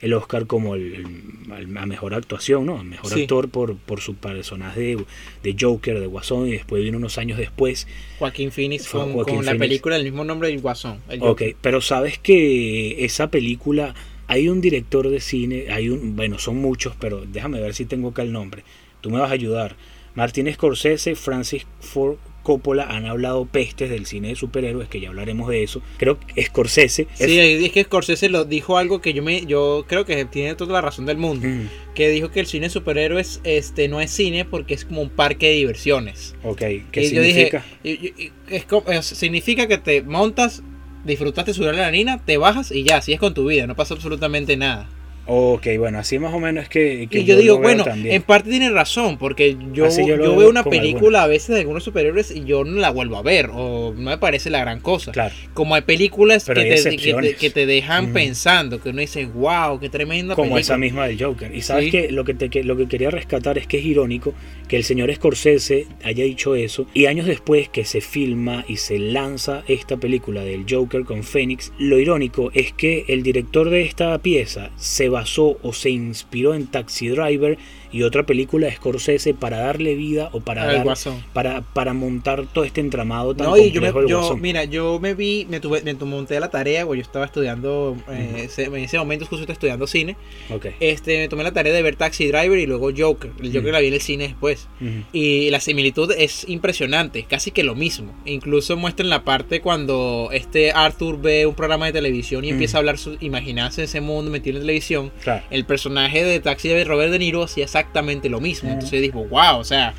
el Oscar como el, el- a mejor actuación, ¿no? Mejor Sí. actor por, por su personaje de, de Joker, de Guasón, y después vino unos años después. Joaquín Phoenix Fue con, Joaquín con la película del mismo nombre del Guasón. el Ok, pero sabes que esa película, hay un director de cine, hay un, bueno, son muchos, pero déjame ver si tengo acá el nombre. Tú me vas a ayudar. Martín Scorsese, Francis Ford Coppola han hablado pestes del cine de superhéroes, que ya hablaremos de eso. Creo que Scorsese es- Sí, es que Scorsese lo dijo algo que yo me yo creo que tiene toda la razón del mundo, Mm, que dijo que el cine de superhéroes este no es cine porque es como un parque de diversiones. ok, ¿qué y yo significa? dije, es significa que te montas, disfrutaste subir a la harina, te bajas y ya, así es con tu vida, no pasa absolutamente nada. Ok, bueno, así más o menos es que... que y yo, digo, lo veo bueno, también. en parte tiene razón, porque yo, yo yo, veo veo una película a veces de algunos superhéroes y yo no la vuelvo a ver, o no me parece la gran cosa. Claro. Como hay películas que, hay te, que, te, que te dejan Ujú. pensando, que uno dice, wow, qué tremenda como película. esa misma del Joker. Y sabes Sí. que lo que, te, que lo que quería rescatar es que es irónico que el señor Scorsese haya dicho eso y años después que se filma y se lanza esta película del Joker con Phoenix, lo irónico es que el director de esta pieza se basó o se inspiró en Taxi Driver y otra película de Scorsese para darle vida o para dar- para, para montar todo este entramado tan No, y yo, me, yo, mira, yo me vi, me, tuve, me monté la tarea, porque yo estaba estudiando, eh, ese- en ese momento justo estaba estudiando cine, Ok. este, me tomé la tarea de ver Taxi Driver y luego Joker. El Joker Ujú. la vi en el cine después. Ujú. Y la similitud es impresionante, casi que lo mismo. Incluso muestran la parte cuando este Arthur ve un programa de televisión y empieza a hablar, su, imaginarse ese mundo metido en televisión. Claro. El personaje de Taxi de Robert De Niro hacía exactamente lo mismo. Entonces digo, wow, o sea,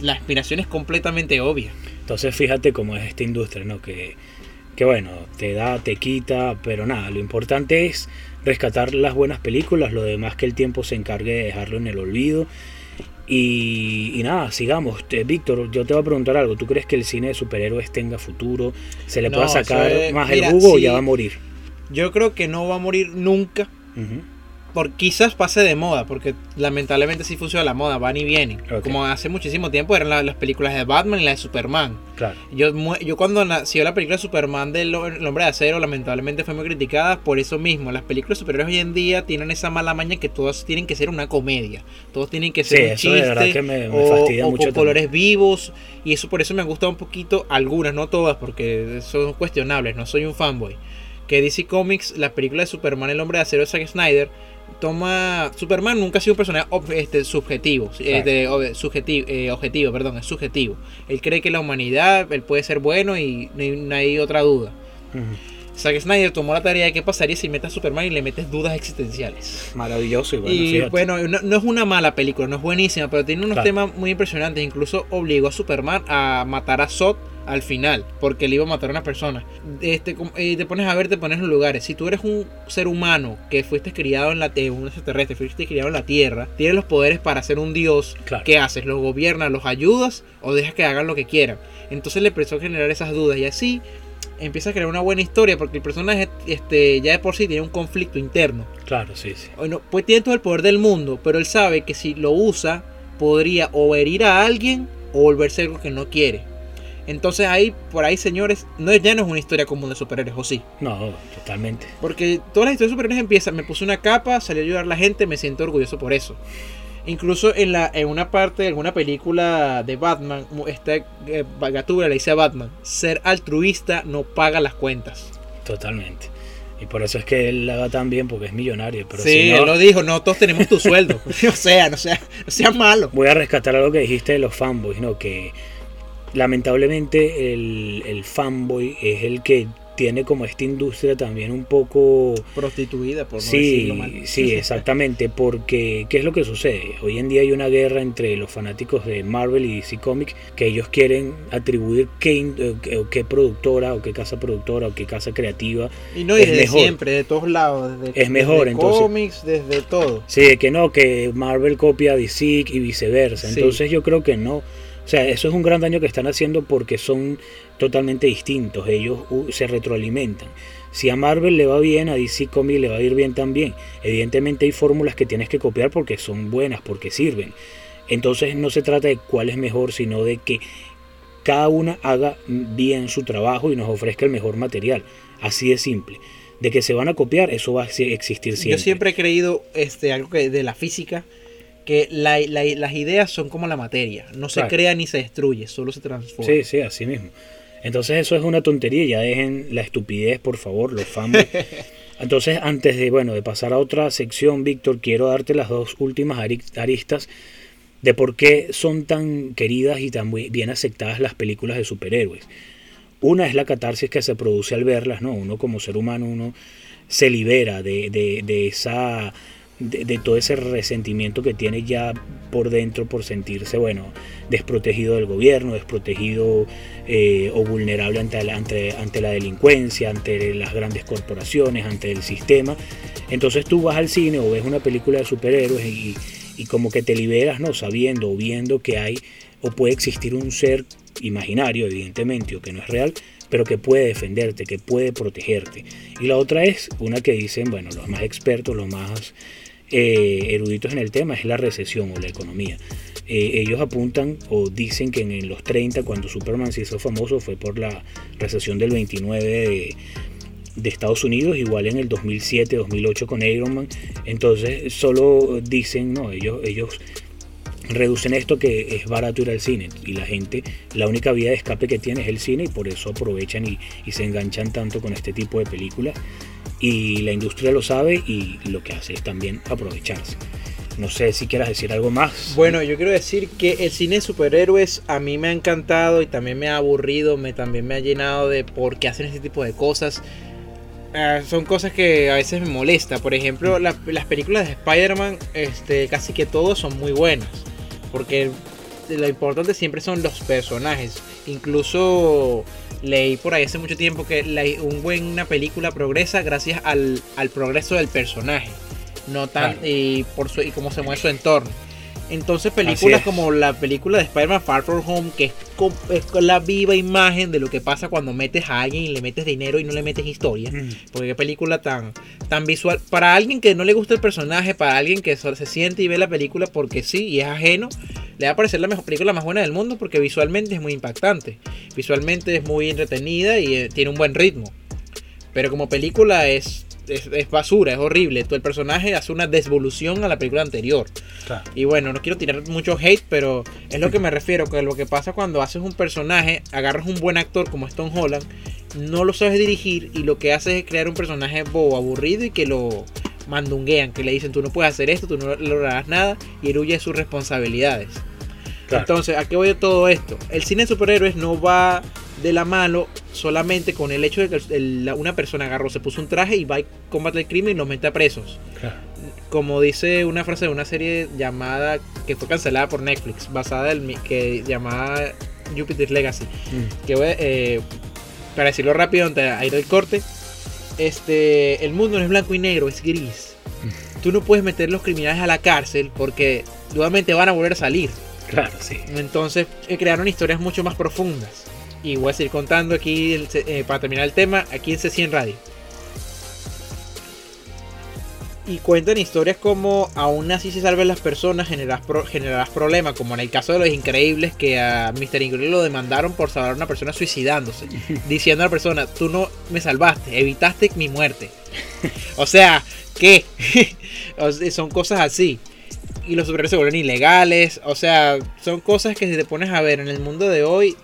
la inspiración es completamente obvia. Entonces fíjate cómo es esta industria, ¿no? Que, que bueno, te da, te quita, pero nada, lo importante es rescatar las buenas películas, lo demás que el tiempo se encargue de dejarlo en el olvido. Y, y nada, sigamos. Te- Víctor, yo te voy a preguntar algo. ¿Tú crees que el cine de superhéroes tenga futuro? ¿Se le No, pueda sacar es- más mira, el jugo o sí. ya va a morir? Yo creo que no va a morir nunca. Ujú. Por, quizás pase de moda, porque lamentablemente sí funciona la moda, van y vienen. Como hace muchísimo tiempo eran la- las películas de Batman y las de Superman. Claro. Yo, yo cuando nació la película de Superman del El Hombre de Acero, lamentablemente fue muy criticada por eso mismo. Las películas superiores hoy en día tienen esa mala maña que todas tienen que ser una comedia. Todos tienen que ser Sí, un eso de verdad chiste que me, me o, fastidia o mucho. con también. colores vivos. Y eso por eso me han gustado un poquito algunas, no todas, porque son cuestionables. No soy un fanboy. Que DC Comics, la película de Superman, El Hombre de Acero de Zack Snyder, toma. Superman nunca ha sido un personaje ob- este, subjetivo. Claro. de- ob- subjetivo eh, objetivo, perdón, es subjetivo. Él cree que la humanidad, él puede ser bueno y no hay, no hay otra duda. Ujú. Zack Snyder tomó la tarea de qué pasaría si metes a Superman y le metes dudas existenciales. Maravilloso y bueno, y fíjate. bueno, no, no es una mala película, no es buenísima, pero tiene unos Claro. temas muy impresionantes. Incluso obligó a Superman a matar a Zod al final, porque le iba a matar a una persona. Este, com- eh, te pones a ver, te pones en los lugares. Si tú eres un ser humano que fuiste criado en la eh, un extraterrestre, fuiste criado en la Tierra, tienes los poderes para ser un dios. Claro. ¿Qué haces? ¿Los gobiernas, los ayudas o dejas que hagan lo que quieran? Entonces le empezó a generar esas dudas y así empieza a crear una buena historia porque el personaje este, ya de por sí tiene un conflicto interno. Claro, sí, sí. Bueno, pues tiene todo el poder del mundo, pero él sabe que si lo usa, podría o herir a alguien o volverse algo que no quiere. Entonces ahí, por ahí, señores, no, ya no es una historia común de superhéroes, o sí. No, totalmente. Porque todas las historias de superhéroes empiezan, me puse una capa, salí a ayudar a la gente, me siento orgulloso por eso. Incluso en, la, en una parte de alguna película de Batman, esta eh, Gatúbela le dice a Batman, ser altruista no paga las cuentas. Totalmente. Y por eso es que él la va tan bien porque es millonario. Pero sí, si no, él lo dijo, no todos tenemos tu sueldo. o sea, no sea, no sea malo. voy a rescatar algo que dijiste de los fanboys, ¿no? Que lamentablemente el, el fanboy es el que tiene como esta industria también un poco... Prostituida, por no sí, decirlo mal. sí, exactamente, porque ¿qué es lo que sucede? Hoy en día hay una guerra entre los fanáticos de Marvel y DC Comics que ellos quieren atribuir qué, eh, qué- productora o qué casa productora o qué casa creativa Y no, es desde mejor. siempre, de todos lados. Desde, Es mejor, desde entonces. cómics, desde todo. Sí, que no, que Marvel copia a DC y viceversa. Sí. Entonces yo creo que no. O sea, eso es un gran daño que están haciendo porque son totalmente distintos. Ellos uh, se retroalimentan. Si a Marvel le va bien, a DC Comics le va a ir bien también. Evidentemente hay fórmulas que tienes que copiar porque son buenas, porque sirven. Entonces no se trata de cuál es mejor, sino de que cada una haga bien su trabajo y nos ofrezca el mejor material. Así de simple. De que se van a copiar, eso va a existir siempre. Yo siempre he creído este, algo que de la física, que la- la- las ideas son como la materia. No se Claro. crea ni se destruye, solo se transforma. Sí, sí, así mismo. Entonces eso es una tontería, ya dejen la estupidez, por favor, los fanboys. Entonces, antes de, bueno, de pasar a otra sección, Víctor, quiero darte las dos últimas ari- aristas de por qué son tan queridas y tan bien aceptadas las películas de superhéroes. Una es la catarsis que se produce al verlas, ¿no? Uno como ser humano, uno se libera de, de- de esa de, todo ese resentimiento que tiene ya por dentro por sentirse, bueno, desprotegido del gobierno, desprotegido eh, o vulnerable ante, ante, ante, la delincuencia, ante las grandes corporaciones, ante el sistema. Entonces tú vas al cine o ves una película de superhéroes y, y como que te liberas, ¿no? Sabiendo o viendo que hay o puede existir un ser imaginario, evidentemente, o que no es real, pero que puede defenderte, que puede protegerte. Y la otra es una que dicen, bueno, los más expertos, los más eh, eruditos en el tema, es la recesión o la economía. Eh, ellos apuntan o dicen que en los 30, cuando Superman se hizo famoso, fue por la recesión del 29 de, de Estados Unidos, igual en el 2007, 2008 con Iron Man. Entonces solo dicen, no, ellos, ellos reducen esto que es barato ir al cine y la gente, la única vía de escape que tiene es el cine y por eso aprovechan y, se enganchan tanto con este tipo de películas y la industria lo sabe y lo que hace es también aprovecharse. No sé si quieras decir algo más. Bueno, yo quiero decir que el cine de superhéroes a mí me ha encantado y también me ha aburrido, me, también me ha llenado de por qué hacen este tipo de cosas. Ah, son cosas que a veces me molesta. Por ejemplo, las películas de Spider-Man, este, casi que todos son muy buenas porque lo importante siempre son los personajes. Incluso leí por ahí hace mucho tiempo que la, un buena película progresa gracias al, progreso del personaje, no tan y por su, y cómo se mueve su entorno. Entonces películas como la película de Spider-Man Far From Home, que es, es, la viva imagen de lo que pasa cuando metes a alguien y le metes dinero y no le metes historia. Mm. Porque qué película tan, tan visual. Para alguien que no le gusta el personaje, para alguien que se siente y ve la película porque sí y es ajeno, le va a parecer la mejor película más buena del mundo porque visualmente es muy impactante. Visualmente es muy entretenida y eh, tiene un buen ritmo. Pero como película es es, basura, es horrible. el personaje hace una desvolución a la película anterior. Y bueno, no quiero tirar mucho hate, pero es lo que me refiero, que lo que pasa cuando haces un personaje, agarras un buen actor como Stone Holland, no lo sabes dirigir y lo que haces es crear un personaje bobo, aburrido y que lo mandunguean, que le dicen tú no puedes hacer esto, tú no lograrás nada y él huye de sus responsabilidades. Entonces, ¿a qué voy de todo esto? El cine de superhéroes no va de la mano solamente con el hecho de que una persona agarró, se puso un traje y va a combate el crimen y los mete a presos. Como dice una frase de una serie llamada, que fue cancelada por Netflix, basada en que llamada Jupiter's Legacy. Mm. Que eh, para decirlo rápido, antes de ir al corte, este, el mundo no es blanco y negro, es gris. Tú no puedes meter los criminales a la cárcel porque nuevamente van a volver a salir. Claro, sí. Entonces eh, crearon historias mucho más profundas. Y voy a seguir contando aquí eh, para terminar el tema, aquí en C100 Radio. Y cuentan historias como aún así se salven las personas, generarás, problemas, como en el caso de los increíbles que a Mr. Increíble lo demandaron por salvar a una persona suicidándose, diciendo a la persona, tú no me salvaste, evitaste mi muerte. o sea, ¿qué? son cosas así. Y los superhéroes se vuelven ilegales, o sea, son cosas que si te pones a ver en el mundo de hoy,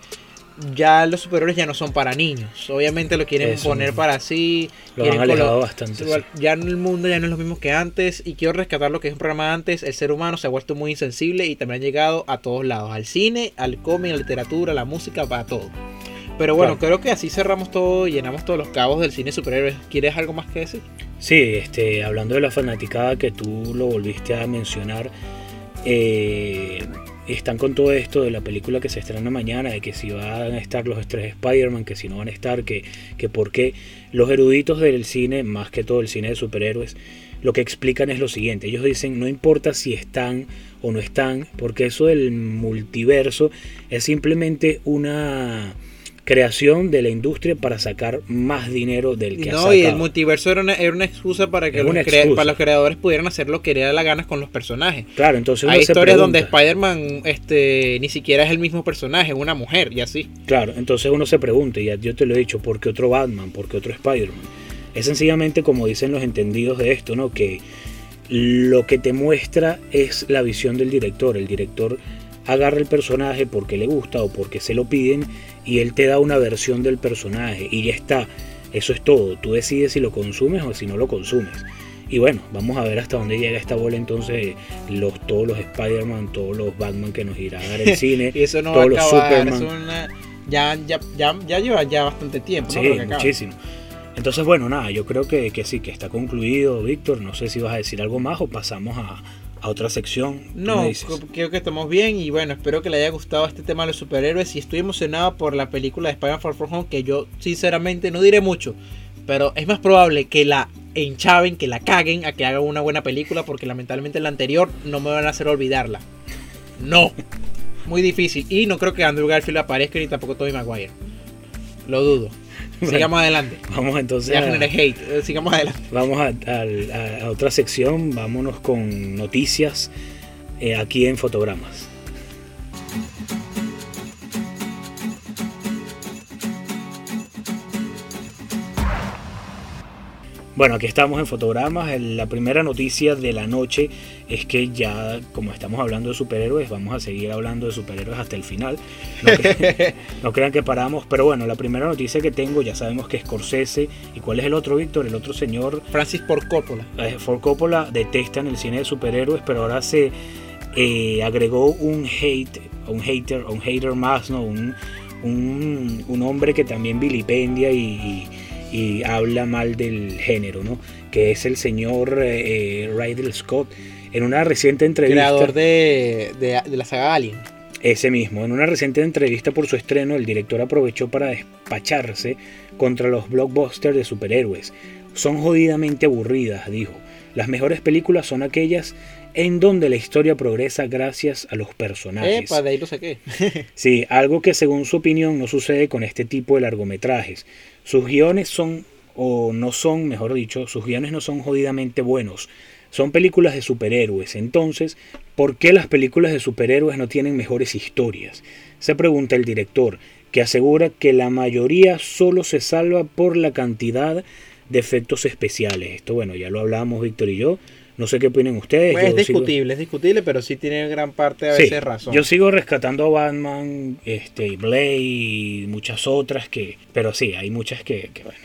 ya los superhéroes ya no son para niños. Obviamente lo quieren poner para sí. Lo han alejado bastante. Ya en el mundo ya no es lo mismo que antes. Y quiero rescatar lo que es un programa antes. El ser humano se ha vuelto muy insensible y también ha llegado a todos lados. Al cine, al cómic, a la literatura, a la música, para todo. Pero bueno, creo que así cerramos todo, llenamos todos los cabos del cine superhéroes. ¿Quieres algo más que decir? Sí, este, hablando de la fanaticada que tú lo volviste a mencionar. Eh, están con todo esto de la película que se estrena mañana, de que si van a estar los tres Spider-Man, que si no van a estar, que, que por qué. Los eruditos del cine, más que todo el cine de superhéroes, lo que explican es lo siguiente. Ellos dicen, no importa si están o no están, porque eso del multiverso es simplemente una creación de la industria para sacar más dinero del que no, y el multiverso era una, era una excusa para que los, para los creadores pudieran hacer lo que era la ganas con los personajes. Claro, entonces hay historias donde Spider-Man este, ni siquiera es el mismo personaje, es una mujer y así. Claro, entonces uno se pregunta, y yo te lo he dicho, ¿por qué otro Batman? ¿Por qué otro Spider-Man? Es sencillamente como dicen los entendidos de esto, ¿no? Que lo que te muestra es la visión del director. El director agarra el personaje porque le gusta o porque se lo piden y él te da una versión del personaje y ya está. Eso es todo. Tú decides si lo consumes o si no lo consumes. Y bueno, vamos a ver hasta dónde llega esta bola entonces los, todos los Spider-Man, todos los Batman que nos irá a dar el cine. y eso no todos va a acabar, los Superman. ya, ya, ya, ya, lleva ya bastante tiempo. Sí, muchísimo. Entonces, bueno, nada, yo creo que, que sí, que está concluido, Víctor. No sé si vas a decir algo más o pasamos a, a otra sección. ¿Tú No, creo que estamos bien y bueno, espero que le haya gustado este tema de los superhéroes y estoy emocionado por la película de Spider-Man Far From Home que yo sinceramente no diré mucho, pero es más probable que la enchaven, que la caguen a que hagan una buena película porque lamentablemente la anterior no me van a hacer olvidarla. No. Muy difícil y no creo que Andrew Garfield aparezca ni tampoco Tobey Maguire. Lo dudo. Sigamos adelante. Vamos entonces Ya a, hate. eh, Sigamos adelante. vamos a, a- a- a otra sección. Vámonos con noticias eh, aquí en Fotogramas. Bueno, aquí estamos en Fotogramas. La primera noticia de la noche es que ya, como estamos hablando de superhéroes, vamos a seguir hablando de superhéroes hasta el final. No, cre- no crean que paramos, pero bueno, la primera noticia que tengo, ya sabemos que es Scorsese. ¿Y cuál es el otro, Víctor? El otro señor, Francis Ford Coppola. eh, Ford Coppola, detestan el cine de superhéroes, pero ahora se eh, agregó un hate, un hater, un hater más, ¿no? Un, un, un hombre que también vilipendia y, y- y habla mal del género, ¿no? Que es el señor eh, eh, Ridley Scott. En una reciente entrevista... Creador de, de, de la saga Alien. Ese mismo, en una reciente entrevista por su estreno, el director aprovechó para despacharse contra los blockbusters de superhéroes. Son jodidamente aburridas, dijo. Las mejores películas son aquellas en donde la historia progresa gracias a los personajes. Epa, de ahí lo saqué. Sí, algo que según su opinión no sucede con este tipo de largometrajes. Sus guiones son, o no son, mejor dicho, sus guiones no son jodidamente buenos. Son películas de superhéroes. Entonces, ¿por qué las películas de superhéroes no tienen mejores historias? Se pregunta el director, que asegura que la mayoría solo se salva por la cantidad de efectos especiales. Esto, bueno, ya lo hablamos Víctor y yo. No sé qué opinan ustedes. Pues es sigo- discutible, es discutible, pero sí tiene gran parte a Sí, veces razón. Yo sigo rescatando a Batman, este, Blade y muchas otras que. Pero sí, hay muchas que, que, bueno.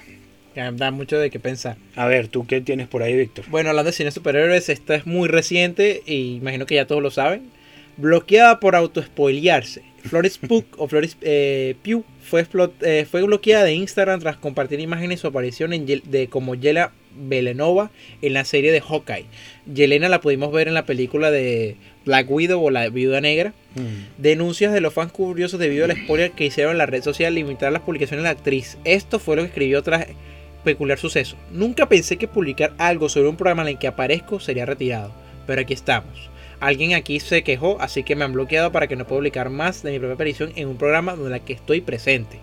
Da mucho de qué pensar. A ver, ¿tú qué tienes por ahí, Víctor? Bueno, hablando de cine de superhéroes, esta es muy reciente y imagino que ya todos lo saben. Bloqueada por autospoilearse. Flores Pugh o Flores eh, Pugh fue, eh, fue bloqueada de Instagram tras compartir imágenes de su aparición en de como Yela Belenova en la serie de Hawkeye. Yelena la pudimos ver en la película de Black Widow o la Viuda Negra. Denuncias de los fans curiosos debido al spoiler que hicieron en la red social limitar las publicaciones de la actriz. Esto fue lo que escribió tras peculiar suceso. Nunca pensé que publicar algo sobre un programa en el que aparezco sería retirado, pero aquí estamos. Alguien aquí se quejó, así que me han bloqueado para que no pueda publicar más de mi propia aparición en un programa donde la que estoy presente.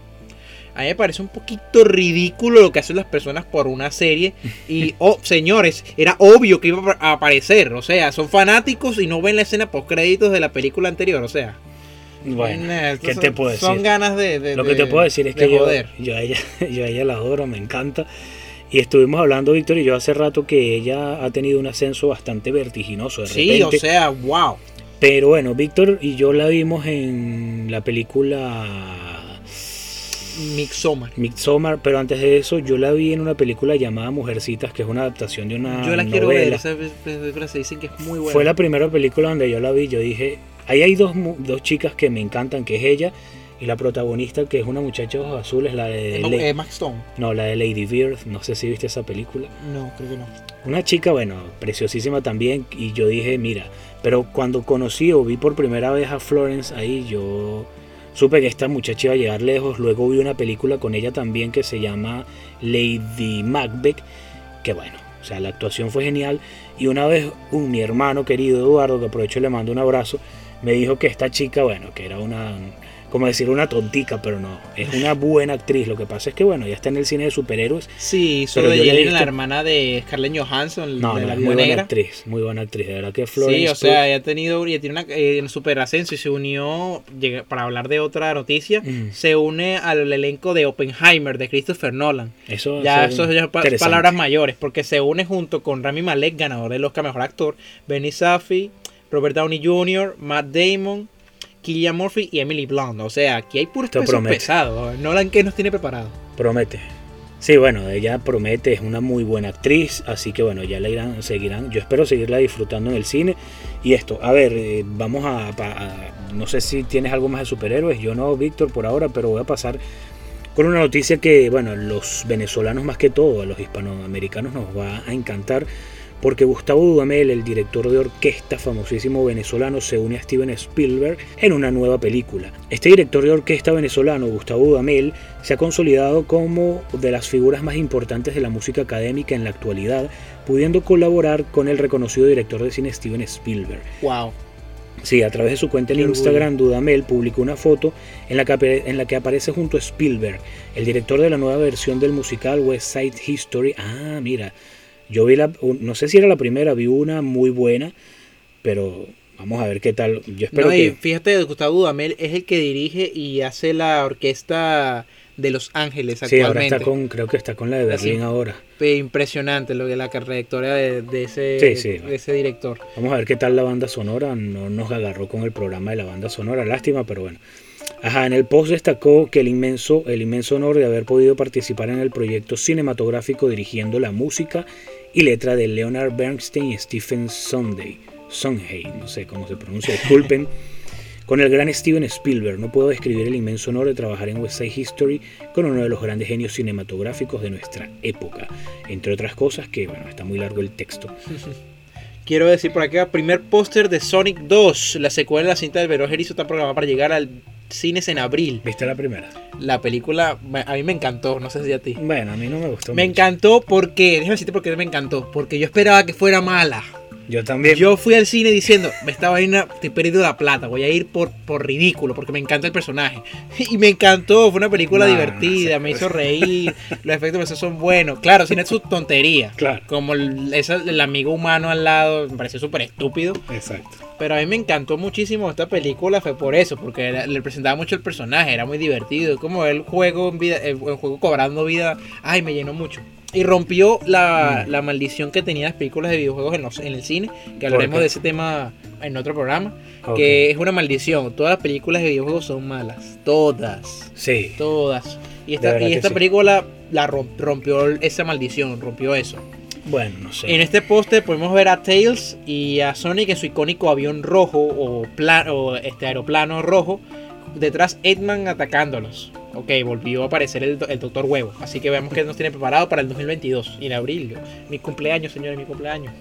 A mí me parece un poquito ridículo lo que hacen las personas por una serie. Y, oh, señores, era obvio que iba a aparecer. O sea, son fanáticos y no ven la escena post créditos de la película anterior. O sea, Bueno, ¿qué te puedo decir? Son ganas de. de- Lo que te puedo decir es de que yo, yo, a ella, yo a ella la adoro, me encanta. Y estuvimos hablando, Víctor y yo, hace rato que ella ha tenido un ascenso bastante vertiginoso de Sí, repente. o sea, wow. Pero bueno, Víctor y yo la vimos en la película Midsommar. Midsommar, pero antes de eso yo la vi en una película llamada Mujercitas, que es una adaptación de una Yo la quiero ver. novela. Esa película se dicen que es muy buena. Fue la primera película donde yo la vi, yo dije, ahí hay dos, dos chicas que me encantan, que es ella y la protagonista, que es una muchacha de ojos azules, la de, La- eh, Max Stone. no, la de Lady Bird, no sé si viste esa película. No, creo que no. Una chica, bueno, preciosísima también, y yo dije, mira, pero cuando conocí o vi por primera vez a Florence ahí, yo supe que esta muchacha iba a llegar lejos. Luego vi una película con ella también que se llama Lady Macbeth, que bueno, o sea, la actuación fue genial. Y una vez un, mi hermano querido Eduardo, que aprovecho y le mando un abrazo, me dijo que esta chica, bueno, que era una, como decir, una tontica, pero no, es una buena actriz. Lo que pasa es que, bueno, ya está en el cine de superhéroes Sí, Pero de yo la hermana de Scarlett Johansson, No, de no, la es muy buena Negra. actriz, muy buena actriz. De verdad que Florence Sí, o Pugh- sea, ella ha tenido, ella tiene una, eh, super ascenso y se unió, para hablar de otra noticia, Mm. se une al elenco de Oppenheimer, de Christopher Nolan. eso, Ya, eso ya palabras mayores, porque se une junto con Rami Malek, ganador del Oscar Mejor Actor, Benny Saffi, Robert Downey Jr., Matt Damon, Killian Murphy y Emily Blunt. O sea, aquí hay puros pesos pesados. Nolan, ¿qué nos tiene preparado? Promete. Sí, bueno, ella promete, es una muy buena actriz, así que bueno, ya la irán, seguirán. Yo espero seguirla disfrutando en el cine. Y esto, a ver, eh, vamos a- No sé si tienes algo más de superhéroes, yo no, Víctor, por ahora, pero voy a pasar con una noticia que, bueno, los venezolanos más que todo, a los hispanoamericanos nos va a encantar, porque Gustavo Dudamel, el director de orquesta famosísimo venezolano, se une a Steven Spielberg en una nueva película. Este director de orquesta venezolano, Gustavo Dudamel, se ha consolidado como de las figuras más importantes de la música académica en la actualidad, pudiendo colaborar con el reconocido director de cine Steven Spielberg. Wow. Sí, a través de su cuenta en Instagram, Dudamel publicó una foto en la, que, en la que aparece junto a Spielberg, el director de la nueva versión del musical West Side History. Ah, mira, yo vi la, no sé si era la primera, vi una muy buena, pero vamos a ver qué tal. Yo espero no, y que... fíjate, Gustavo Dudamel es el que dirige y hace la orquesta de Los Ángeles Sí, ahora actualmente. está con, creo que está con la de Berlín Así. ahora. Impresionante lo que la trayectoria de, de ese, Sí, sí. de ese director. Vamos a ver qué tal la banda sonora. No nos agarró con el programa de la banda sonora, lástima, pero bueno. Ajá, en el post destacó que el inmenso, el inmenso honor de haber podido participar en el proyecto cinematográfico dirigiendo la música y letra de Leonard Bernstein y Stephen Sondheim. Sondheim, no sé cómo se pronuncia, disculpen. Con el gran Steven Spielberg, no puedo describir el inmenso honor de trabajar en West Side History con uno de los grandes genios cinematográficos de nuestra época. Entre otras cosas, que bueno, está muy largo el texto. Quiero decir por acá, primer póster de Sonic 2, la secuela de la cinta del Verón Erizo está programada para llegar al cines en abril. ¿Viste la primera? La película a mí me encantó, no sé si a ti. Bueno, a mí no me gustó Me mucho. encantó porque, déjame decirte por qué me encantó, porque yo esperaba que fuera mala. Yo también. Yo fui al cine diciendo, me estaba vaina, te he perdido la plata, voy a ir por, por ridículo, porque me encanta el personaje. Y me encantó, fue una película No, divertida, no sé. me hizo reír, los efectos especiales son buenos. Claro, sin sus tonterías. Claro. Como el, esa- el amigo humano al lado, me pareció súper estúpido. Exacto. Pero a mí me encantó muchísimo esta película, fue por eso, porque era- le presentaba mucho el personaje, era muy divertido. Como el juego en vida, el, el juego cobrando vida, ay, me llenó mucho. Y rompió la, Mm. la maldición que tenía las películas de videojuegos en, los- en el cine, que ¿Por hablaremos de ese tema en otro programa, que es una maldición. Todas las películas de videojuegos son malas, todas, Sí. todas. Y esta, y esta sí. película la rom- rompió esa maldición, rompió eso. Bueno, no sé. En este póster podemos ver a Tails y a Sonic en su icónico avión rojo o, pla- o este aeroplano rojo. Detrás Eggman atacándolos. Ok, volvió a aparecer el, el Doctor Huevo. Así que veamos qué nos tiene preparado para el 2022. Y en abril. Mi cumpleaños, señores, mi cumpleaños.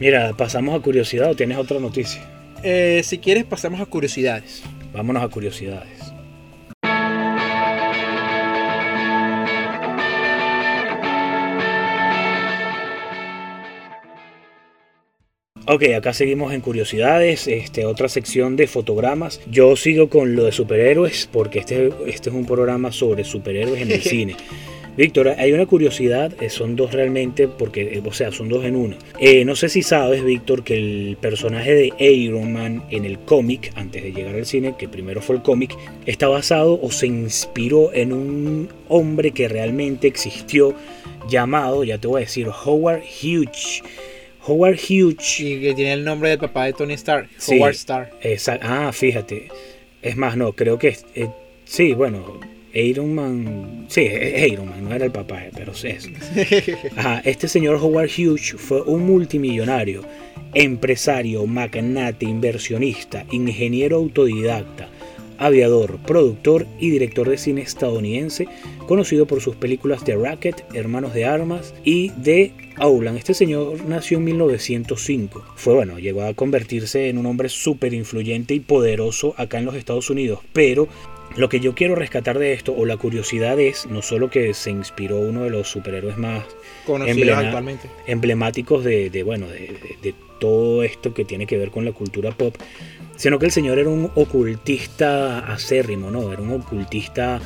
Mira, pasamos a curiosidad o tienes otra noticia. Eh, si quieres pasamos a curiosidades. Vámonos a curiosidades. Ok, acá seguimos en curiosidades, este, otra sección de fotogramas. Yo sigo con lo de superhéroes porque este, este es un programa sobre superhéroes en el cine. Víctor, hay una curiosidad, eh, son dos realmente, porque, eh, o sea, son dos en una. Eh, no sé si sabes, Víctor, que el personaje de Iron Man en el cómic, antes de llegar al cine, que primero fue el cómic, está basado o se inspiró en un hombre que realmente existió, llamado, ya te voy a decir, Howard Hughes. Howard Hughes. Y que tiene el nombre del papá de Tony Stark, Sí. Howard Stark. Esa- ah, fíjate. Es más, no, creo que eh, sí, bueno, Iron Man, sí, es Iron Man, no era el papá, pero es eso. Ajá, este señor Howard Hughes fue un multimillonario, empresario, magnate, inversionista, ingeniero autodidacta, aviador, productor y director de cine estadounidense, conocido por sus películas The Racket, Hermanos de Armas y The Aulan. Este señor nació en 1905. Fue bueno, llegó a convertirse en un hombre súper influyente y poderoso acá en los Estados Unidos, pero lo que yo quiero rescatar de esto, o la curiosidad es, no solo que se inspiró uno de los superhéroes más Emblema- emblemáticos de, de, bueno, de, de- de todo esto que tiene que ver con la cultura pop, sino que el señor era un ocultista acérrimo, ¿no? Era un ocultista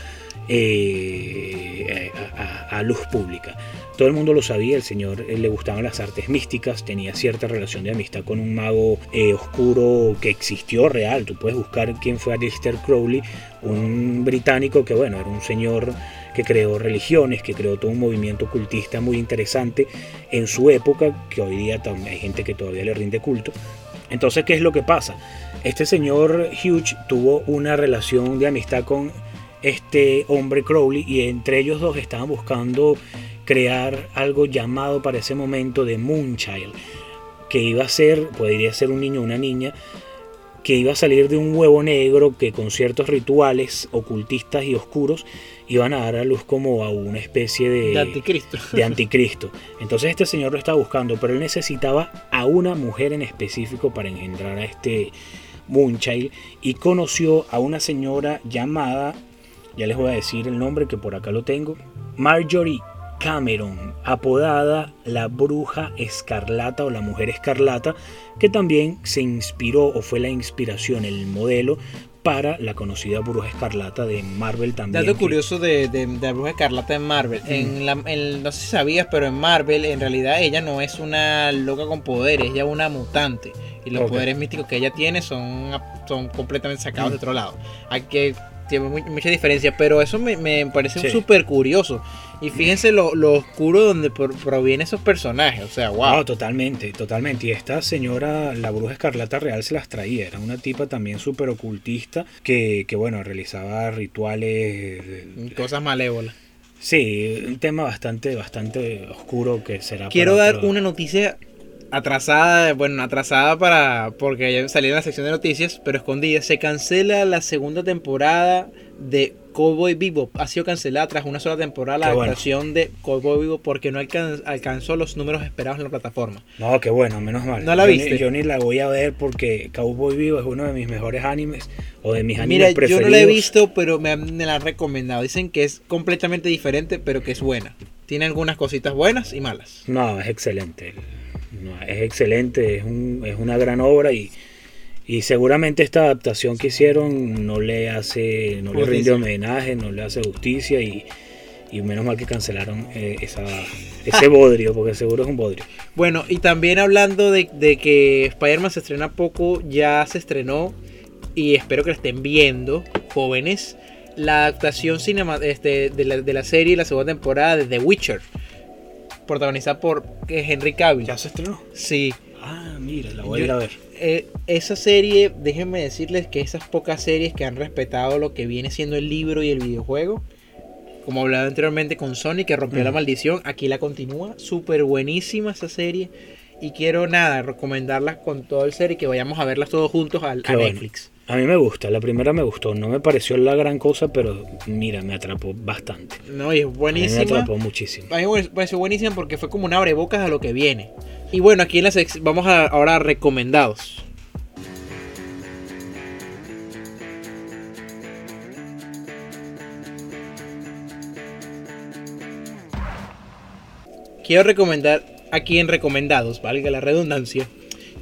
eh, a, a- a luz pública. Todo el mundo lo sabía, el señor eh, le gustaban las artes místicas, tenía cierta relación de amistad con un mago eh, oscuro que existió real. Tú puedes buscar quién fue Aleister Crowley, un británico que, bueno, era un señor que creó religiones, que creó todo un movimiento ocultista muy interesante en su época, que hoy día también hay gente que todavía le rinde culto. Entonces, ¿qué es lo que pasa? Este señor Hughes tuvo una relación de amistad con este hombre Crowley y entre ellos dos estaban buscando crear algo llamado para ese momento de Moonchild, que iba a ser, podría ser un niño o una niña, que iba a salir de un huevo negro que con ciertos rituales ocultistas y oscuros iban a dar a luz como a una especie de, De anticristo. de anticristo. Entonces este señor lo estaba buscando, pero él necesitaba a una mujer en específico para engendrar a este Moonchild y conoció a una señora llamada, ya les voy a decir el nombre que por acá lo tengo, Marjorie Cameron, apodada la bruja escarlata o la mujer escarlata, que también se inspiró o fue la inspiración, el modelo para la conocida bruja escarlata de Marvel también. Dato curioso de, de, de la bruja escarlata en Marvel. En la, en- no sé si sabías, pero en Marvel en realidad ella no es una loca con poderes, ella es una mutante. Y los poderes místicos que ella tiene son, son completamente sacados Mm. de otro lado. Hay que tiene mu- mucha diferencia, pero eso me, me parece Sí. súper curioso. Y fíjense lo, lo oscuro donde por- provienen esos personajes. O sea, wow. No, totalmente, totalmente. Y esta señora, la bruja escarlata real, se las traía. Era una tipa también súper ocultista que, que, bueno, realizaba rituales. Cosas malévolas. Sí, un tema bastante, bastante oscuro que será. Quiero dar otro- una noticia atrasada, bueno, atrasada para porque ya salió en la sección de noticias, pero escondida. Se cancela la segunda temporada de Cowboy Vivo. Ha sido cancelada tras una sola temporada la Qué bueno. adaptación de Cowboy Vivo porque no alcan- alcanzó los números esperados en la plataforma. No, qué bueno, menos mal. ¿No la Yo viste? Ni, yo ni la voy a ver porque Cowboy Vivo es uno de mis mejores animes o de mis animes Mira, yo preferidos. no la he visto, pero me la han recomendado. Dicen que es completamente diferente, pero que es buena. Tiene algunas cositas buenas y malas. No, es excelente. No, es excelente, es, un- es una gran obra y, y seguramente esta adaptación que hicieron no le hace, no le rinde homenaje, no le hace justicia y, y menos mal que cancelaron eh, esa, ese bodrio, porque seguro es un bodrio. Bueno, y también hablando de, de que Spider-Man se estrena poco, ya se estrenó y espero que lo estén viendo, jóvenes, la adaptación cinema, este, de, la, de la serie, la segunda temporada de The Witcher, protagonizada por eh, Henry Cavill. se estrenó? Sí, Ah, mira, la voy a ir a ver. eh, esa serie, déjenme decirles que esas pocas series que han respetado lo que viene siendo el libro y el videojuego, como hablaba anteriormente con Sony, que rompió la Ujú. maldición, aquí la continúa, súper buenísima esa serie. Y quiero nada, recomendarlas con todo el serie y que vayamos a verlas todos juntos al, a bueno. Netflix. A mí me gusta, la primera me gustó, no me pareció la gran cosa, pero mira, me atrapó bastante. No, y es A mí me buenísima. atrapó muchísimo. A mí me pareció buenísima porque fue como un abrebocas a lo que viene. Y bueno, aquí en la vamos a, ahora a recomendados. Quiero recomendar aquí en recomendados, valga la redundancia,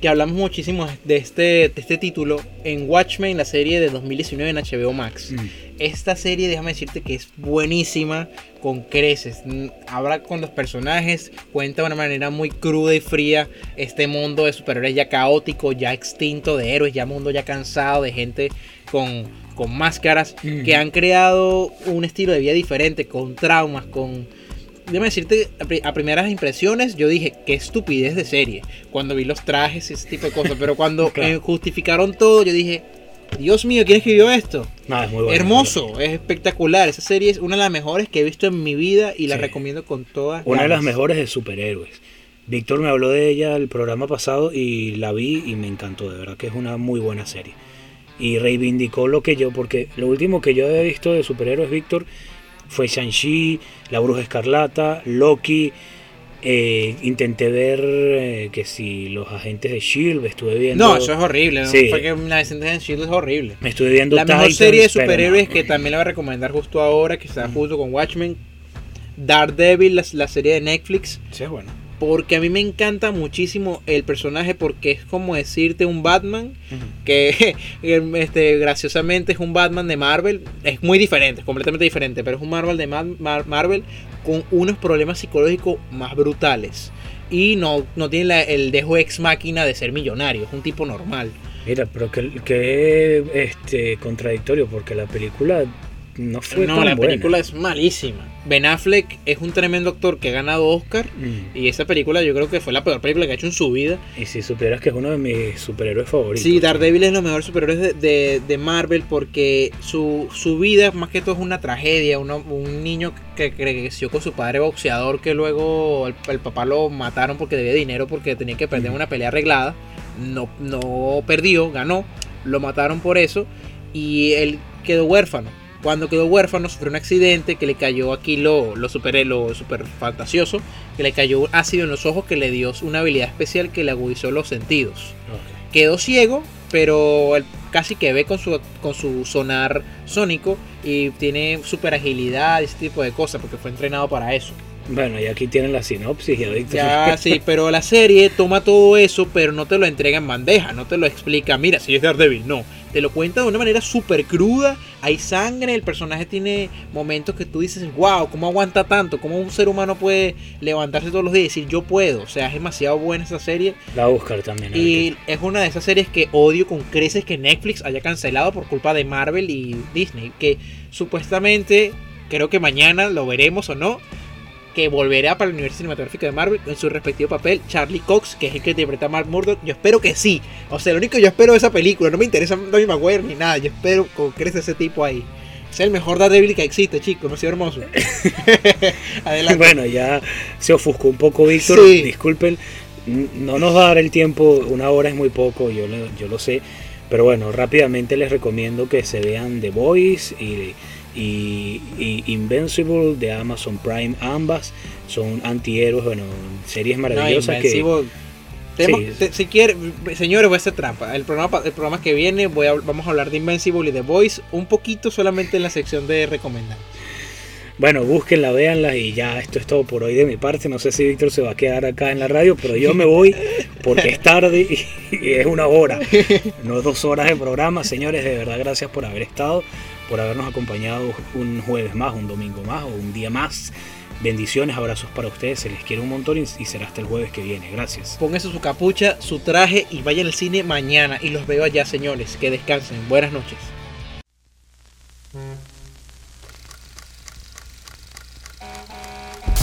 que hablamos muchísimo de este, de este título en Watchmen, la serie de 2019 en HBO Max. Mm. Esta serie, déjame decirte que es buenísima con creces. Mm, Habla con los personajes, cuenta de una manera muy cruda y fría este mundo de superhéroes ya caótico, ya extinto, de héroes, ya mundo ya cansado, de gente con, con máscaras, Ujú. que han creado un estilo de vida diferente, con traumas, con... Déjame decirte, a pri- a primeras impresiones, yo dije, qué estupidez de serie. Cuando vi los trajes y ese tipo de cosas. Pero cuando Claro. justificaron todo, yo dije, Dios mío, ¿quién escribió esto? No, es muy bueno. Hermoso, es espectacular. Esa serie es una de las mejores que he visto en mi vida y la Sí. recomiendo con todas. Una de las mejores de superhéroes. Víctor me habló de ella el programa pasado y la vi y me encantó, de verdad que es una muy buena serie. Y reivindicó lo que yo, porque lo último que yo había visto de superhéroes, Víctor, fue Shang-Chi, La Bruja Escarlata, Loki. eh, intenté ver eh, que si los agentes de Shield, estuve viendo. No, eso es horrible. ¿no? Sí. Fue que la descendencia de Shield es horrible. Me estuve viendo La mejor serie de superhéroes no. que también la voy a recomendar justo ahora, que está junto con Watchmen, Daredevil, la, la serie de Netflix. Sí, es bueno. Porque a mí me encanta muchísimo el personaje porque es como decirte un Batman que este, graciosamente es un Batman de Marvel. Es muy diferente, es completamente diferente, pero es un Marvel de Ma- Mar- Marvel con unos problemas psicológicos más brutales. Y no, no tiene la- el dejo ex máquina de ser millonario, es un tipo normal. Mira, pero que, que este contradictorio porque la película no fue no, tan la buena. película es malísima. Ben Affleck es un tremendo actor que ha ganado Oscar. Mm. Y esa película yo creo que fue la peor película que ha hecho en su vida. Y si supieras que es uno de mis superhéroes favoritos. Sí, Daredevil es los mejores superhéroes de, de- de Marvel porque su, su vida más que todo es una tragedia. Uno- un niño que creció con su padre boxeador que luego el, el papá lo mataron porque debía dinero porque tenía que perder Ujú. una pelea arreglada. No, no perdió, ganó. lo mataron por eso y él quedó huérfano. Cuando quedó huérfano sufrió un accidente que le cayó aquí lo, lo, super, lo super fantasioso, que le cayó ácido en los ojos que le dio una habilidad especial que le agudizó los sentidos. Quedó ciego, pero él casi que ve con su, con su sonar sónico y tiene super agilidad y ese tipo de cosas porque fue entrenado para eso. Bueno, y aquí tienen la sinopsis y Ya, sí, pero la serie toma todo eso, pero no te lo entrega en bandeja, no te lo explica, mira, si es Daredevil, no. Te lo cuenta de una manera súper cruda, hay sangre, el personaje tiene momentos que tú dices, wow, ¿cómo aguanta tanto? ¿Cómo un ser humano puede levantarse todos los días y decir, yo puedo? O sea, es demasiado buena esa serie. La buscar también. Y es una de esas series que odio con creces que Netflix haya cancelado por culpa de Marvel y Disney, que supuestamente, creo que mañana lo veremos o no, que volverá para el universo cinematográfico de Marvel en su respectivo papel, Charlie Cox, que es el que interpreta a Mark Murdock. Yo espero que sí. O sea, lo único que yo espero de esa película, no me interesa Tommy Maguire ni nada. Yo espero que crezca ese tipo ahí. Es el mejor Daredevil que existe, chicos, no sea hermoso. Adelante. Bueno, ya se ofuscó un poco Víctor, disculpen. No nos va a dar el tiempo, una hora es muy poco, yo lo, yo lo sé. Pero bueno, rápidamente les recomiendo que se vean The Voice y y, Invincible de Amazon Prime, ambas son antihéroes, bueno, series maravillosas que... si quiere, señores, voy a hacer trampa. El programa, el programa que viene voy a, vamos a hablar de Invincible y The Voice un poquito solamente en la sección de recomendar. Bueno, búsquenla, véanla y ya esto es todo por hoy de mi parte. No sé si Víctor se va a quedar acá en la radio, pero yo me voy porque es tarde y es una hora, no dos horas de programa. Señores, de verdad gracias por haber estado por habernos acompañado un jueves más, un domingo más o un día más. Bendiciones, abrazos para ustedes, se les quiere un montón y será hasta el jueves que viene. Gracias. Pónganse su capucha, su traje y vayan al cine mañana y los veo allá, señores. Que descansen. Buenas noches.